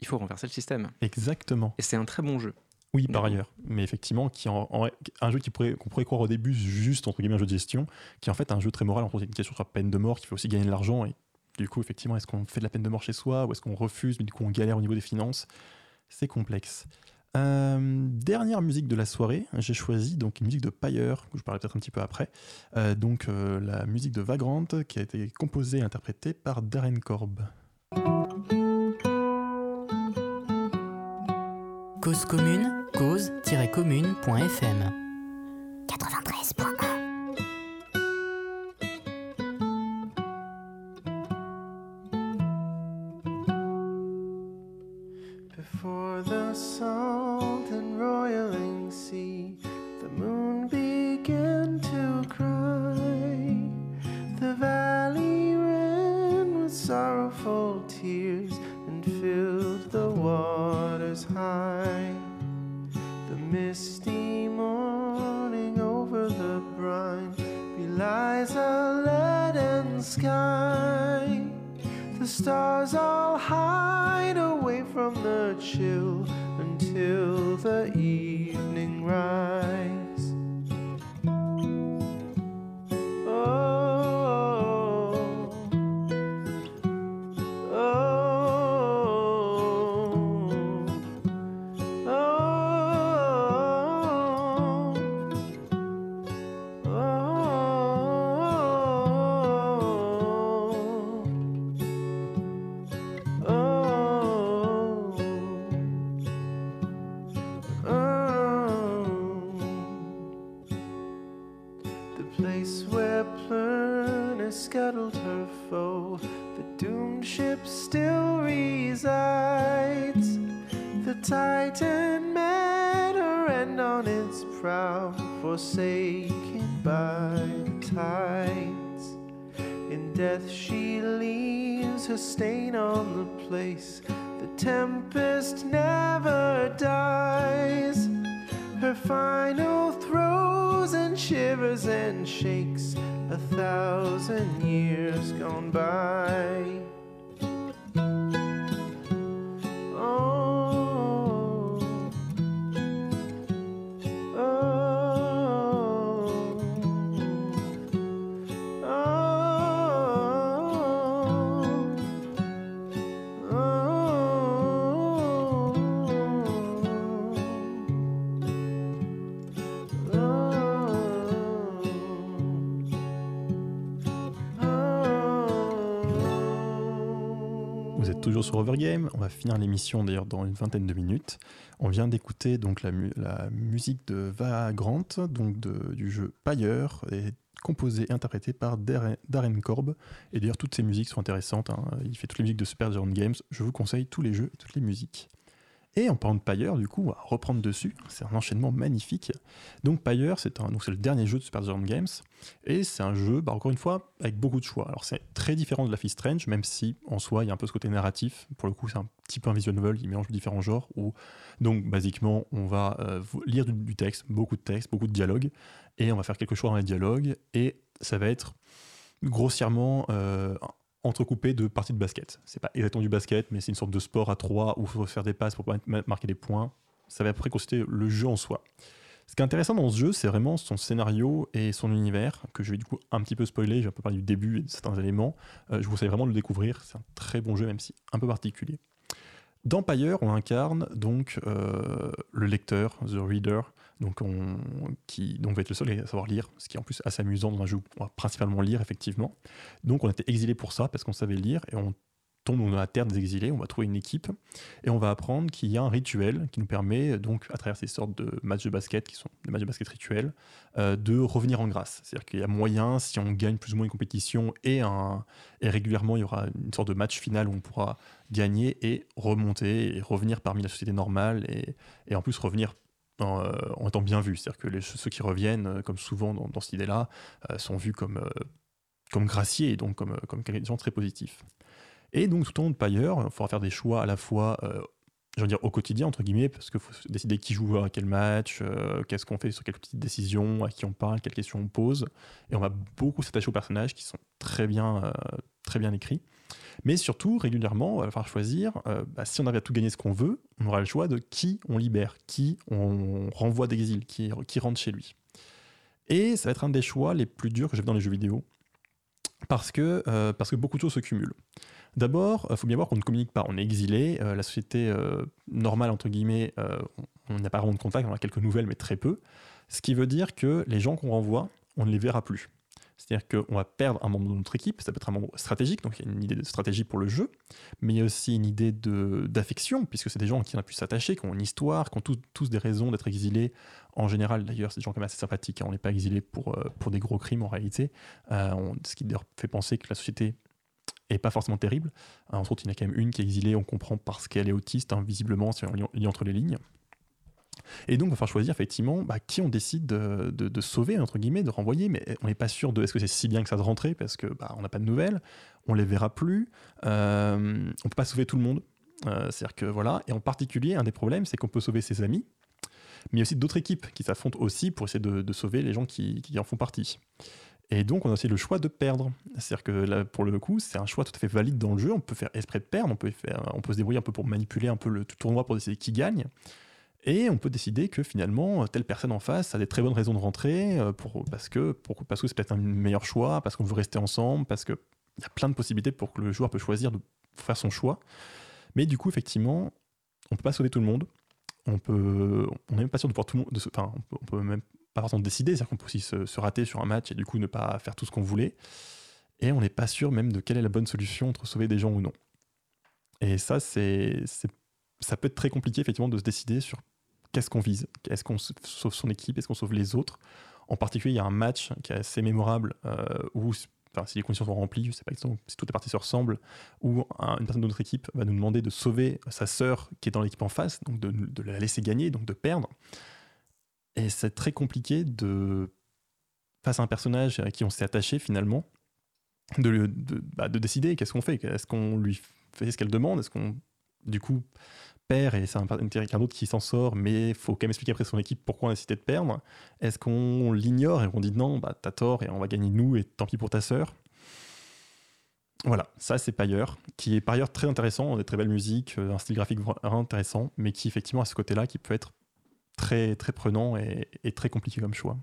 il faut renverser le système. Exactement. Et c'est un très bon jeu. Oui, par ailleurs. Mais effectivement, qui en, en- un jeu qui pourrait, qu'on pourrait croire au début juste entre guillemets un jeu de gestion, qui est en fait un jeu très moral, entre une question sur la peine de mort, qui fait aussi gagner de l'argent. Et du coup, effectivement, est-ce qu'on fait de la peine de mort chez soi ou est-ce qu'on refuse, mais du coup on galère au niveau des finances? C'est complexe. Euh, dernière musique de la soirée, j'ai choisi donc une musique de Pyre, que je parlerai peut-être un petit peu après. Euh, donc euh, la musique de Vagrant, qui a été composée et interprétée par Darren Korb. Cause commune, cause-commune.fm. 93.1 l'émission d'ailleurs dans une vingtaine de minutes. On vient d'écouter donc la, mu- la musique de Vagrant, donc de- du jeu Pyre, et composée et interprétée par Darren, Darren Korb. Et d'ailleurs, toutes ces musiques sont intéressantes. hein. Il fait toutes les musiques de Super Giant Games. Je vous conseille tous les jeux et toutes les musiques. Et en parlant de Pyre, du coup, on va reprendre dessus. C'est un enchaînement magnifique. Donc Pyre, c'est le dernier jeu de Super Giant Games. Et c'est un jeu, bah, encore une fois, avec beaucoup de choix. Alors c'est très différent de la Fist Strange, même si en soi il y a un peu ce côté narratif. Pour le coup, c'est un petit peu un visual novel, il mélange différents genres. Donc basiquement, on va euh, lire du, texte, beaucoup de texte, beaucoup de dialogue, et on va faire quelques choix dans les dialogues, et ça va être grossièrement euh, entrecoupé de parties de basket. C'est pas exactement du basket, mais c'est une sorte de sport à trois où il faut faire des passes pour ma- ma- marquer des points. Ça va après constituer le jeu en soi. Ce qui est intéressant dans ce jeu, c'est vraiment son scénario et son univers, que je vais du coup un petit peu spoiler, je vais un peu parler du début et de certains éléments. Euh, je vous conseille vraiment de le découvrir, c'est un très bon jeu, même si un peu particulier. Dans Pyre, on incarne donc euh, le lecteur, the reader, donc on, qui donc va être le seul à savoir lire, ce qui est en plus assez amusant dans un jeu où on va principalement lire effectivement. Donc on était exilé pour ça parce qu'on savait lire et on tombe dans la terre des exilés, on va trouver une équipe et on va apprendre qu'il y a un rituel qui nous permet donc à travers ces sortes de matchs de basket qui sont des matchs de basket rituels euh, de revenir en grâce. C'est-à-dire qu'il y a moyen si on gagne plus ou moins une compétition et, un, et régulièrement il y aura une sorte de match final où on pourra gagner et remonter et revenir parmi la société normale et, et en plus revenir en, euh, étant bien vu. C'est-à-dire que ceux qui reviennent, euh, comme souvent dans, cette idée-là, euh, sont vus comme, euh, comme graciés et donc comme, euh, comme des gens très positifs. Et donc tout au long de Pyre, il faudra faire des choix à la fois, euh, je dire, au quotidien, entre guillemets, parce qu'il faut décider qui joue à quel match, euh, qu'est-ce qu'on fait sur quelles petites décisions, à qui on parle, quelles questions on pose. Et on va beaucoup s'attacher aux personnages qui sont très bien, euh, très bien écrits. Mais surtout, régulièrement, il va falloir choisir, euh, bah, si on arrive tout gagner ce qu'on veut, on aura le choix de qui on libère, qui on renvoie d'exil, qui, rentre chez lui. Et ça va être un des choix les plus durs que j'ai dans les jeux vidéo, parce que, euh, parce que beaucoup de choses se cumulent. D'abord, il faut bien voir qu'on ne communique pas, on est exilé, euh, la société euh, normale, entre guillemets, euh, on on n'a pas vraiment de contact, on a quelques nouvelles, mais très peu. Ce qui veut dire que les gens qu'on renvoie, on ne les verra plus. C'est-à-dire qu'on va perdre un membre de notre équipe, ça peut être un membre stratégique, donc il y a une idée de stratégie pour le jeu, mais il y a aussi une idée d'affection, puisque c'est des gens qui on a pu s'attacher, qui ont une histoire, qui ont tous, des raisons d'être exilés. En général, d'ailleurs, c'est des gens quand même assez sympathiques, hein. on n'est pas exilés pour, euh, pour des gros crimes en réalité, Euh, on- ce qui d'ailleurs fait penser que la société est pas forcément terrible. Euh, entre autres, il y en a quand même une qui est exilée, on comprend parce qu'elle est autiste, hein, visiblement, si on lit entre les lignes. Et donc, il va falloir choisir effectivement bah, qui on décide de, de- sauver, entre guillemets, de renvoyer, mais on n'est pas sûr de est-ce que c'est si bien que ça de rentrer parce que bah, n'a pas de nouvelles, on les verra plus, euh, on peut pas sauver tout le monde. Euh, C'est-à-dire que voilà, et en particulier, un des problèmes, c'est qu'on peut sauver ses amis, mais il y a aussi d'autres équipes qui s'affrontent aussi pour essayer de, de sauver les gens qui, qui en font partie. Et donc, on a aussi le choix de perdre. C'est-à-dire que là, pour le coup, c'est un choix tout à fait valide dans le jeu. On peut faire esprit de perdre, on peut, faire, on peut se débrouiller un peu pour manipuler un peu le tournoi pour décider qui gagne. Et on peut décider que finalement, telle personne en face a des très bonnes raisons de rentrer, euh, pour, parce que, pour- parce que c'est peut-être un meilleur choix, parce qu'on veut rester ensemble, parce qu'il y a plein de possibilités pour que le joueur peut choisir de faire son choix. Mais du coup, effectivement, on peut pas sauver tout le monde. On peut, on n'est même pas sûr de pouvoir tout le monde. Enfin, on peut, peut même pas forcément décider, c'est-à-dire qu'on peut aussi se, se rater sur un match et du coup ne pas faire tout ce qu'on voulait. Et on n'est pas sûr même de quelle est la bonne solution entre sauver des gens ou non. Et ça, c'est- ça peut être très compliqué effectivement de se décider sur qu'est-ce qu'on vise. Est-ce qu'on sauve son équipe? Est-ce qu'on sauve les autres? En particulier, il y a un match qui est assez mémorable euh, où, enfin, si les conditions sont remplies, je sais pas si toutes les parties se ressemblent, où un- une personne de notre équipe va nous demander de sauver sa sœur qui est dans l'équipe en face, donc de, la laisser gagner, donc de perdre. Et c'est très compliqué de, face à un personnage à qui on s'est attaché finalement, de, de, bah, de décider qu'est-ce qu'on fait? Est-ce qu'on lui fait? Ce qu'elle demande? Est-ce qu'on, du coup, perd et c'est un, un- d'autre qui s'en sort, mais faut quand même expliquer après son équipe pourquoi on a décidé de perdre Est-ce qu'on l'ignore et on dit non, bah, t'as tort et on va gagner nous et tant pis pour ta sœur? Voilà, ça c'est Payer, qui est par ailleurs très intéressant, des très belles musiques, euh, un style graphique intéressant, mais qui effectivement a ce côté-là qui peut être très très prenant et très compliqué comme choix.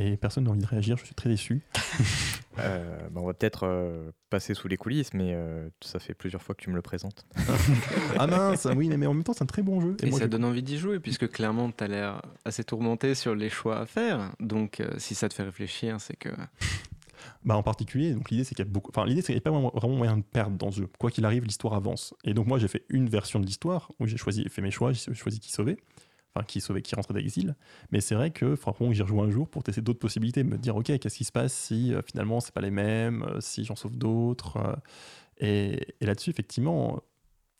Et personne n'a envie de réagir, je suis très déçu. Euh, bah, on va peut-être euh, passer sous les coulisses, mais euh, ça fait plusieurs fois que tu me le présentes. ah mince, oui, mais, mais en même temps c'est un très bon jeu. Et, moi, ça donne envie d'y jouer, puisque clairement, tu as l'air assez tourmenté sur les choix à faire. Donc, euh, si ça te fait réfléchir, c'est que. Bah, en particulier, donc l'idée c'est qu'il y a beaucoup. Enfin, l'idée c'est qu'il n'y a pas vraiment, vraiment moyen de perdre dans ce jeu. Quoi qu'il arrive, l'histoire avance. Et donc moi j'ai fait une version de l'histoire où j'ai choisi, fait mes choix, j'ai choisi qui sauver, enfin qui sauver, qui d'exil. Mais c'est vrai que franchement j'y rejoins un jour pour tester d'autres possibilités, me dire ok qu'est-ce qui se passe si euh, finalement c'est pas les mêmes, euh, si j'en sauve d'autres. euh, et là-dessus effectivement.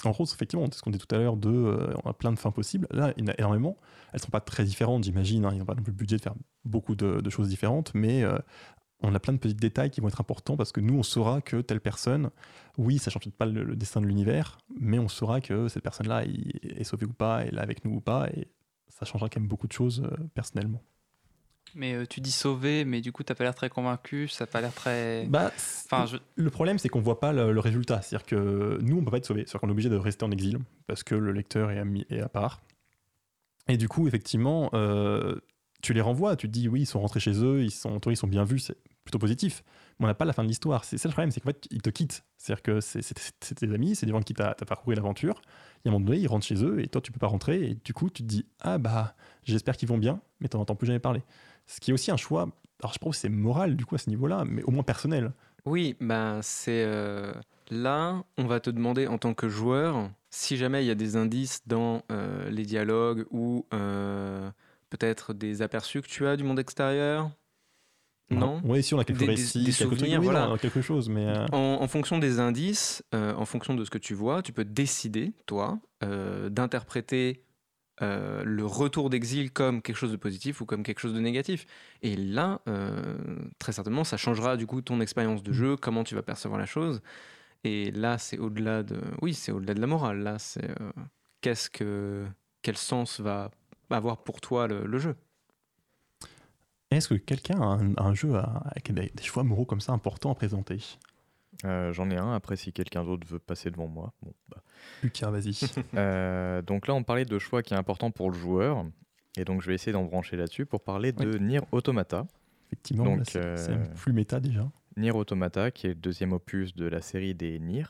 En gros, effectivement, ce qu'on dit tout à l'heure, de, euh, on a plein de fins possibles. Là, il y en a énormément. Elles sont pas très différentes, j'imagine. hein. Ils n'ont pas non plus le budget de faire beaucoup de, choses différentes, mais on a plein de petits détails qui vont être importants parce que nous, on saura que telle personne, oui, ça change peut-être pas le, destin de l'univers, mais on saura que cette personne-là est sauvée ou pas, est là avec nous ou pas, ça changera quand même beaucoup de choses euh, personnellement. Mais euh, tu dis sauver, mais du coup, t'as pas l'air très convaincu, ça a pas l'air très. Bah, Enfin, je- Le problème, c'est qu'on voit pas le, le résultat. C'est-à-dire que nous, on peut pas être sauvé. C'est-à-dire qu'on est obligé de rester en exil parce que le lecteur est à part. Et du coup, effectivement, euh, tu les renvoies. Tu te dis, oui, ils sont rentrés chez eux, ils sont, toi, ils sont bien vus, c'est plutôt positif. On n'a pas la fin de l'histoire. C'est ça le problème, c'est qu'en fait, ils te quittent. C'est-à-dire que c'est tes amis, c'est des gens qui t'as parcouru l'aventure. Et à un moment donné, ils rentrent chez eux et toi, tu peux pas rentrer. Et du coup, tu te dis, ah bah, j'espère qu'ils vont bien, mais t'en entends plus jamais parler. Ce qui est aussi un choix. Alors, je pense que c'est moral, du coup, à ce niveau-là, mais au moins personnel. Oui, ben c'est euh, là, on va te demander en tant que joueur, si jamais il y a des indices dans euh, les dialogues ou euh, peut-être des aperçus que tu as du monde extérieur. Non. Oui, si on a quelques Des- récits, des quelques trucs, souvenirs, oui, voilà. quelque chose, mais euh, En, en fonction des indices, euh, en fonction de ce que tu vois, tu peux décider, toi, euh, d'interpréter euh, le retour d'exil comme quelque chose de positif ou comme quelque chose de négatif. Et là, euh, très certainement, ça changera du coup ton expérience de jeu, comment tu vas percevoir la chose. Et là, c'est au-delà de, oui, c'est au-delà de la morale. Là, c'est euh, qu'est-ce que, quel sens va avoir pour toi le, le jeu. Est-ce que quelqu'un a un, un jeu à- avec des, des choix moraux comme ça importants à présenter? Euh, J'en ai un, après si quelqu'un d'autre veut passer devant moi. Bon, bah. Lucas, vas-y. Euh, donc là, on parlait de choix qui est important pour le joueur. Et donc, je vais essayer d'en brancher là-dessus pour parler de Nier Automata. Effectivement, c'est euh, plus méta déjà. Nier Automata, qui est le deuxième opus de la série des Nier,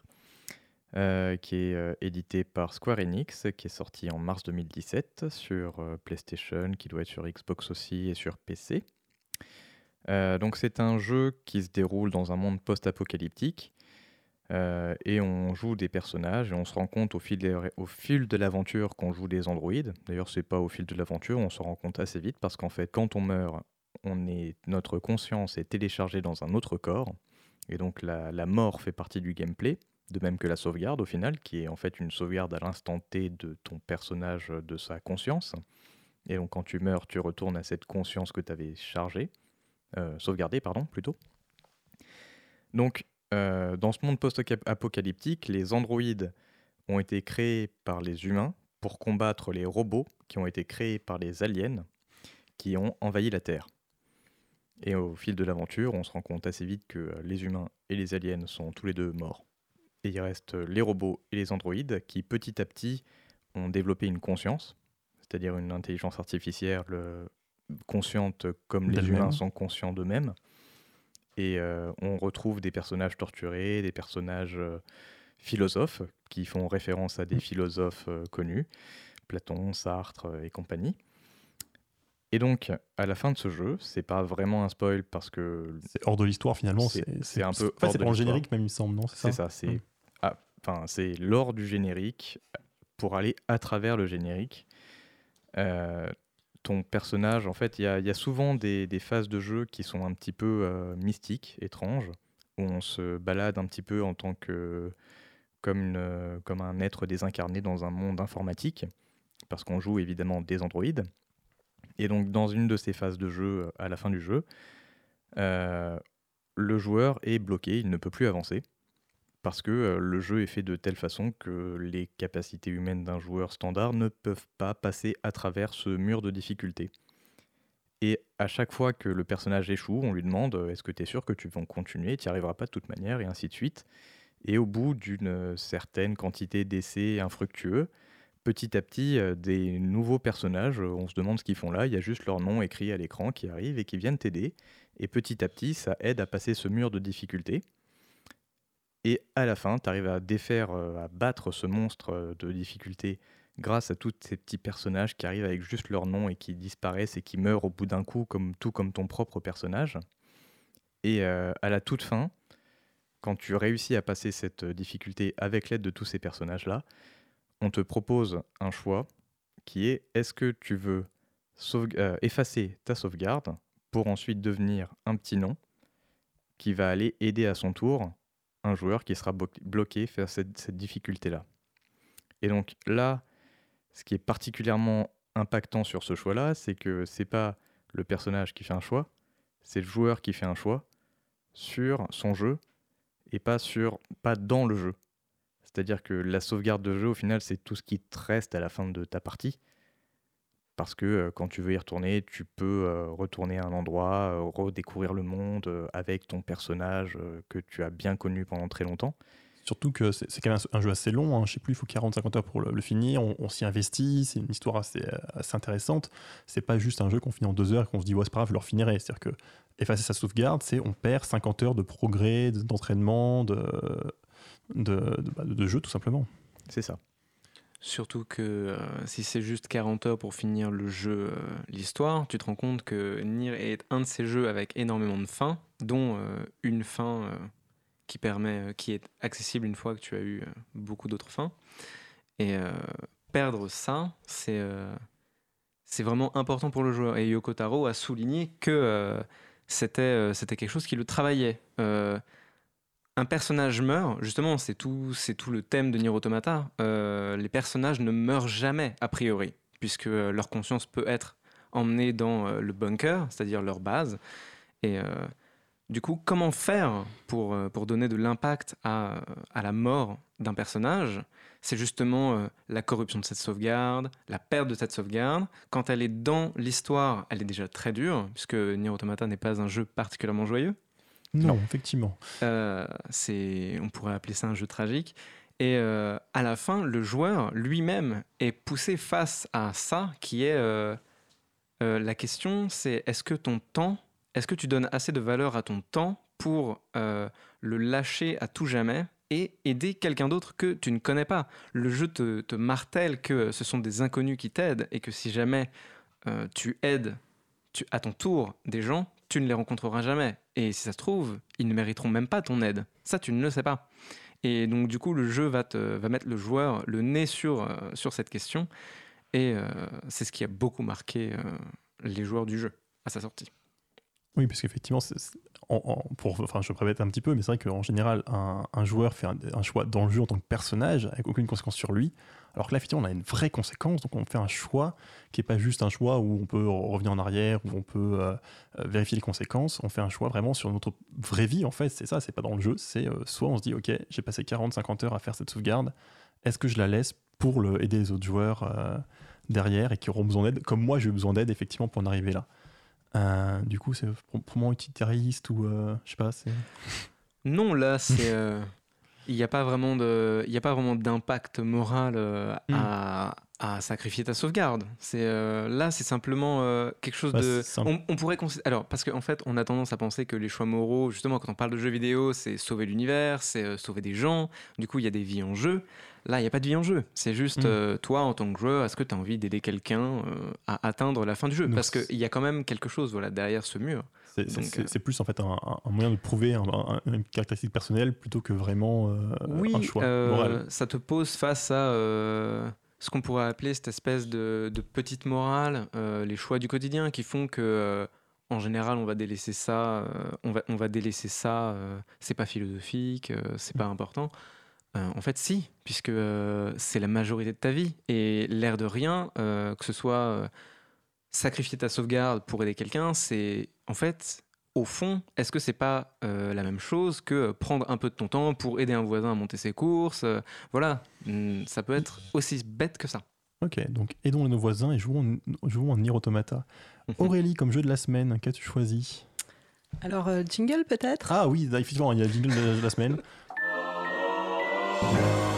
euh, qui est euh, édité par Square Enix, qui est sorti en mars 2017 sur euh, PlayStation, qui doit être sur Xbox aussi et sur PC. Donc c'est un jeu qui se déroule dans un monde post-apocalyptique et on joue des personnages et on se rend compte au fil, de l'aventure qu'on joue des androïdes. D'ailleurs c'est pas au fil de l'aventure, on se rend compte assez vite parce qu'en fait quand on meurt, notre conscience est téléchargée dans un autre corps et donc la mort fait partie du gameplay. De même que la sauvegarde au final, qui est en fait une sauvegarde à l'instant T de ton personnage, de sa conscience. Et donc quand tu meurs, tu retournes à cette conscience que tu avais chargée, euh, sauvegardée, pardon, plutôt. Donc euh, dans ce monde post-apocalyptique, les androïdes ont été créés par les humains pour combattre les robots qui ont été créés par les aliens qui ont envahi la Terre. Et au fil de l'aventure, on se rend compte assez vite que euh, les humains et les aliens sont tous les deux morts. Et il reste euh, les robots et les androïdes qui petit à petit ont développé une conscience, c'est-à-dire une intelligence artificielle euh, consciente comme les humains sont conscients d'eux-mêmes. Et euh, on retrouve des personnages torturés, des personnages euh, philosophes qui font référence à des philosophes euh, connus, Platon, Sartre et compagnie. Et donc, à la fin de ce jeu, c'est pas vraiment un spoil parce que C'est hors de l'histoire finalement. C'est- un peu en fait, c'est pour le générique même, il me semble, non C'est ça? c'est ça, c'est Mm. C'est lors du générique pour aller à travers le générique. euh, ton personnage, en fait, il y, a- souvent des, phases de jeu qui sont un petit peu euh, mystiques, étranges, où on se balade un petit peu en tant que comme, un être désincarné dans un monde informatique, parce qu'on joue évidemment des androïdes. Et donc, dans une de ces phases de jeu, euh, à la fin du jeu, le joueur est bloqué, il ne peut plus avancer parce que le jeu est fait de telle façon que les capacités humaines d'un joueur standard ne peuvent pas passer à travers ce mur de difficulté. Et à chaque fois que le personnage échoue, on lui demande est-ce que tu es sûr que tu vas continuer, tu n'y arriveras pas de toute manière, et ainsi de suite. Et au bout d'une certaine quantité d'essais infructueux, petit à petit, des nouveaux personnages, on se demande ce qu'ils font là, il y a juste leur nom écrit à l'écran qui arrive et qui viennent t'aider. Et petit à petit, ça aide à passer ce mur de difficulté. Et à la fin, tu arrives à défaire, euh, à battre ce monstre euh, de difficulté grâce à tous ces petits personnages qui arrivent avec juste leur nom et qui disparaissent et qui meurent au bout d'un coup, tout comme ton propre personnage. Et euh, à la toute fin, quand tu réussis à passer cette difficulté avec l'aide de tous ces personnages-là, on te propose un choix qui est est-ce que tu veux effacer ta sauvegarde pour ensuite devenir un petit nom qui va aller aider à son tour un joueur qui sera bloqué face à cette, cette difficulté-là. Et donc là, ce qui est particulièrement impactant sur ce choix-là, c'est que c'est pas le personnage qui fait un choix, c'est le joueur qui fait un choix sur son jeu et pas sur pas dans le jeu. C'est-à-dire que la sauvegarde de jeu, au final, c'est tout ce qui te reste à la fin de ta partie. Parce que quand tu veux y retourner, tu peux retourner à un endroit, redécouvrir le monde avec ton personnage que tu as bien connu pendant très longtemps. Surtout que c'est quand même un, jeu assez long, hein. je sais plus, il faut 40-50 heures pour le, le finir, on, on s'y investit, c'est une histoire assez, assez intéressante. C'est pas juste un jeu qu'on finit en deux heures et qu'on se dit ouais c'est pas grave, je le refinirai. C'est-à-dire que effacer sa sauvegarde, c'est on perd 50 heures de progrès, de- d'entraînement, de, de, de- bah, de jeu tout simplement. C'est ça. Surtout que euh, si c'est juste 40 heures pour finir le jeu, euh, l'histoire, tu te rends compte que Nier est un de ces jeux avec énormément de fins, dont euh, une fin qui permet, qui est accessible une fois que tu as eu beaucoup d'autres fins. Et perdre ça, c'est vraiment important pour le joueur. Et Yoko Taro a souligné que c'était c'était quelque chose qui le travaillait. Un personnage meurt, justement, c'est tout, c'est tout le thème de Nier Automata. Euh, les personnages ne meurent jamais, a priori, puisque euh, leur conscience peut être emmenée dans euh, le bunker, c'est-à-dire leur base. Et euh, du coup, comment faire pour, pour donner de l'impact à, à la mort d'un personnage? C'est justement la corruption de cette sauvegarde, la perte de cette sauvegarde. Quand elle est dans l'histoire, elle est déjà très dure, puisque Nier Automata n'est pas un jeu particulièrement joyeux. Non, effectivement. Euh, c'est, on pourrait appeler ça un jeu tragique. Et euh, à la fin, le joueur lui-même est poussé face à ça, qui est euh, euh, la question, c'est est-ce que ton temps, est-ce que tu donnes assez de valeur à ton temps pour le lâcher à tout jamais et aider quelqu'un d'autre que tu ne connais pas? Le jeu te, te martèle que ce sont des inconnus qui t'aident et que si jamais tu aides tu, à ton tour des gens, tu ne les rencontreras jamais. Et si ça se trouve, ils ne mériteront même pas ton aide. Ça, tu ne le sais pas. Et donc, du coup, le jeu va, te, mettre le joueur le nez sur, euh, cette question. Et euh, c'est ce qui a beaucoup marqué euh, les joueurs du jeu à sa sortie. Oui, parce qu'effectivement, pour, enfin, je répète un petit peu, mais c'est vrai qu'en général, un, joueur fait un, choix dans le jeu en tant que personnage avec aucune conséquence sur lui. Alors que là, effectivement, on a une vraie conséquence, donc on fait un choix qui n'est pas juste un choix où on peut revenir en arrière, où on peut euh, euh, vérifier les conséquences. On fait un choix vraiment sur notre vraie vie, en fait. C'est ça, c'est pas dans le jeu. C'est euh, soit on se dit, OK, j'ai passé 40-50 heures à faire cette sauvegarde, est-ce que je la laisse pour le, aider les autres joueurs derrière et qui auront besoin d'aide, comme moi j'ai eu besoin d'aide, effectivement, pour en arriver là? Euh, du coup, c'est pour, moi utilitariste ou euh, je sais pas. Non, là, c'est. Il n'y a pas vraiment de, il a pas vraiment d'impact moral euh, Hmm. à, à sacrifier ta sauvegarde. C'est euh, là, c'est simplement euh, quelque chose Bah, de. On, on pourrait. Alors, parce qu'en fait, on a tendance à penser que les choix moraux, justement, quand on parle de jeux vidéo, c'est sauver l'univers, c'est euh, sauver des gens. Du coup, il y a des vies en jeu. Là, il n'y a pas de vie en jeu. C'est juste Hmm. toi, en tant que joueur, est-ce que tu as envie d'aider quelqu'un à atteindre la fin du jeu? Donc, Parce qu'il y a quand même quelque chose, voilà, derrière ce mur. C'est euh, c'est plus en fait un, moyen de prouver un- un- une caractéristique personnelle plutôt que vraiment euh, oui, un choix euh, moral. ça te pose face à euh, ce qu'on pourrait appeler cette espèce de, de petite morale, les choix du quotidien qui font que, en général, on va délaisser ça, euh, on, va, on va délaisser ça, euh, c'est pas philosophique, euh, c'est pas important. En fait, si, puisque c'est la majorité de ta vie. Et l'air de rien, que ce soit sacrifier ta sauvegarde pour aider quelqu'un, c'est en fait, au fond, est-ce que c'est pas euh, la même chose que euh, prendre un peu de ton temps pour aider un voisin à monter ses courses euh, Voilà, Hmm, ça peut être aussi bête que ça. Ok, donc aidons nos voisins et jouons, jouons en Nier Automata. Aurélie, comme jeu de la semaine, qu'as-tu choisi? Alors, euh, jingle peut-être? Ah oui, effectivement, il y a le jingle de la semaine.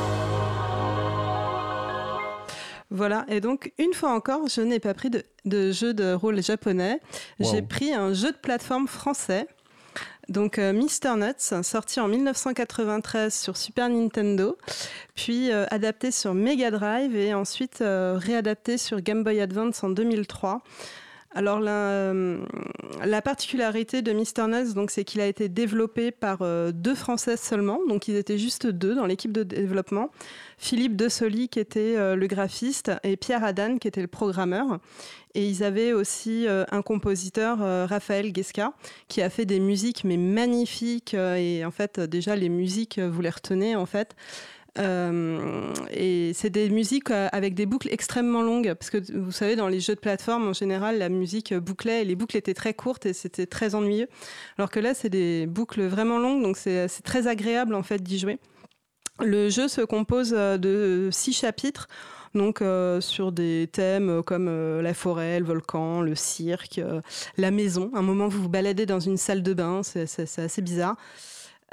Voilà, et donc une fois encore, je n'ai pas pris de, de jeu de rôle japonais. J'ai pris un jeu de plateforme français. Donc euh, Mr. Nuts, sorti en 1993 sur Super Nintendo, puis euh, adapté sur Mega Drive et ensuite euh, réadapté sur Game Boy Advance en 2003. Alors la, euh, la particularité de Mr. Nuts, donc, c'est qu'il a été développé par euh, deux Françaises seulement, donc ils étaient juste deux dans l'équipe de développement. Philippe Dessoli qui était euh, le graphiste et Pierre Adan qui était le programmeur. Et ils avaient aussi un compositeur, Raphaël Guesca, qui a fait des musiques mais magnifiques. et en fait, déjà les musiques, vous les retenez en fait. Euh, et c'est des musiques euh, avec des boucles extrêmement longues, parce que vous savez, dans les jeux de plateforme, en général, la musique euh, bouclait, et les boucles étaient très courtes et c'était très ennuyeux. Alors que là, c'est des boucles vraiment longues, donc c'est très agréable en fait d'y jouer. Le jeu se compose de six chapitres, donc sur des thèmes comme la forêt, le volcan, le cirque, la maison. À un moment, vous vous baladez dans une salle de bain, c'est assez bizarre.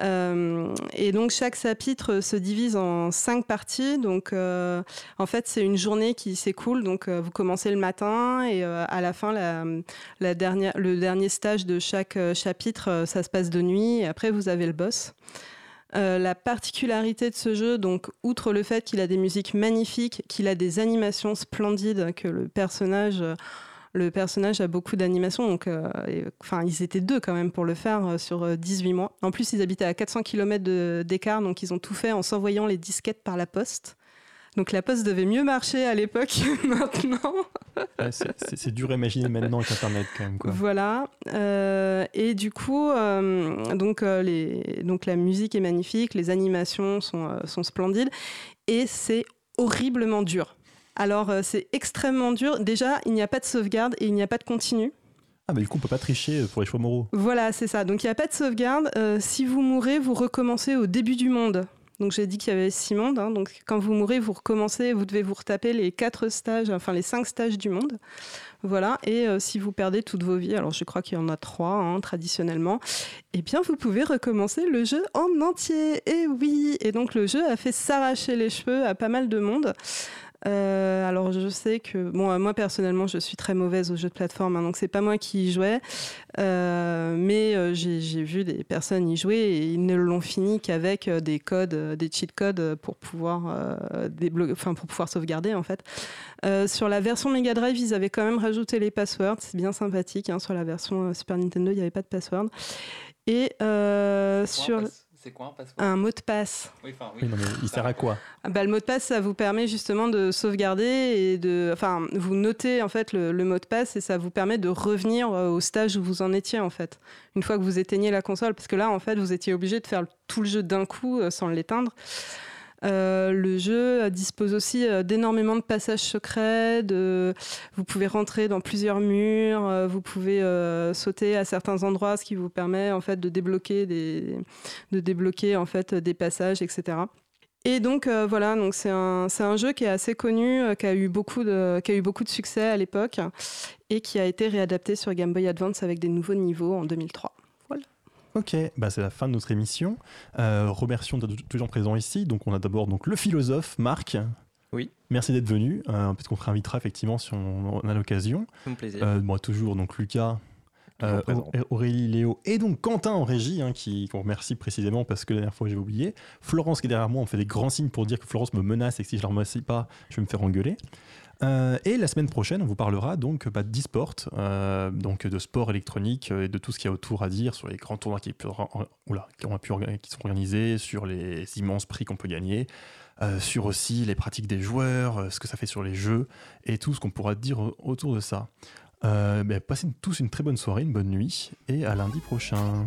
Euh, et donc chaque chapitre se divise en cinq parties. Donc euh, en fait c'est une journée qui s'écoule. Donc euh, vous commencez le matin et à la fin le dernier stage de chaque chapitre ça se passe de nuit après vous avez le boss. La particularité de ce jeu, donc, outre le fait qu'il a des musiques magnifiques, qu'il a des animations splendides, que le personnage, le personnage a beaucoup d'animations, donc, euh, enfin, ils étaient deux quand même pour le faire euh, sur euh, 18 mois. En plus, ils habitaient à 400 km d'écart, donc ils ont tout fait en s'envoyant les disquettes par la poste. Donc la poste devait mieux marcher à l'époque que maintenant. Ouais, c'est- dur à imaginer maintenant avec Internet quand même. Quoi. Voilà. Euh, et du coup, euh, donc, euh, les, donc la musique est magnifique, les animations sont, euh, sont splendides et c'est horriblement dur. Alors, euh, c'est extrêmement dur. Déjà, il n'y a pas de sauvegarde et il n'y a pas de continu. Ah, mais du coup, on peut pas tricher pour les choix moraux. Voilà, c'est ça. Donc, il n'y a pas de sauvegarde. Euh, si vous mourrez, vous recommencez au début du monde. Donc, j'ai dit qu'il y avait six mondes. hein. Donc, quand vous mourrez, vous recommencez. Vous devez vous retaper les quatre stages, enfin les cinq stages du monde. Voilà. Et euh, si vous perdez toutes vos vies, alors je crois qu'il y en a trois hein, traditionnellement, eh bien, vous pouvez recommencer le jeu en entier. Et oui. Et donc, le jeu a fait s'arracher les cheveux à pas mal de monde. Euh, alors je sais que bon, euh, moi personnellement, je suis très mauvaise aux jeux de plateforme, hein, donc c'est pas moi qui y jouais, Euh, mais j'ai vu des personnes y jouer et ils ne l'ont fini qu'avec des codes, des cheat codes pour pouvoir euh, enfin pour pouvoir sauvegarder en fait. Sur la version Mega Drive, ils avaient quand même rajouté les passwords, c'est bien sympathique. hein. sur la version Super Nintendo, il n'y avait pas de password. Et sur C'est quoi un password un mot de passe. Oui, enfin, Oui, non, mais il sert à quoi? Ah bah, le mot de passe, ça vous permet justement de sauvegarder et de, enfin, vous notez en fait le, le mot de passe et ça vous permet de revenir euh, au stage où vous en étiez en fait. Une fois que vous éteignez la console, parce que là en fait vous étiez obligé de faire tout le jeu d'un coup euh, sans l'éteindre. Euh, le jeu dispose aussi euh, d'énormément de passages secrets. De... Vous pouvez rentrer dans plusieurs murs, euh, vous pouvez sauter à certains endroits, ce qui vous permet en fait de débloquer des, passages, etc. Et donc voilà, c'est un, un jeu qui est assez connu, qui a eu beaucoup de, qui a eu beaucoup de succès à l'époque et qui a été réadapté sur Game Boy Advance avec des nouveaux niveaux en 2003. Ok, bah c'est la fin de notre émission. Euh, remercions d'être toujours présents ici. Donc on a d'abord donc le philosophe Marc. Oui. Merci d'être venu. Euh, Peut-être qu'on te réinvitera effectivement si on, on a l'occasion. Mon plaisir. Euh, moi toujours donc Lucas. Euh, présent. Aurélie, Léo et donc Quentin en régie, hein, qui qu'on remercie précisément parce que la dernière fois j'ai oublié. Florence qui est derrière moi, on fait des grands signes pour dire que Florence me menace et que si je la remercie pas, je vais me faire engueuler. Euh, et la semaine prochaine, on vous parlera donc bah, d'e-sport, euh, donc de sport électronique euh, et de tout ce qu'il y a autour à dire sur les grands tournois qui, oula, ont pu organisés, sur les immenses prix qu'on peut gagner, sur aussi les pratiques des joueurs, ce que ça fait sur les jeux et tout ce qu'on pourra dire au- autour de ça. Ben, passez tous une très bonne soirée, une bonne nuit et à lundi prochain.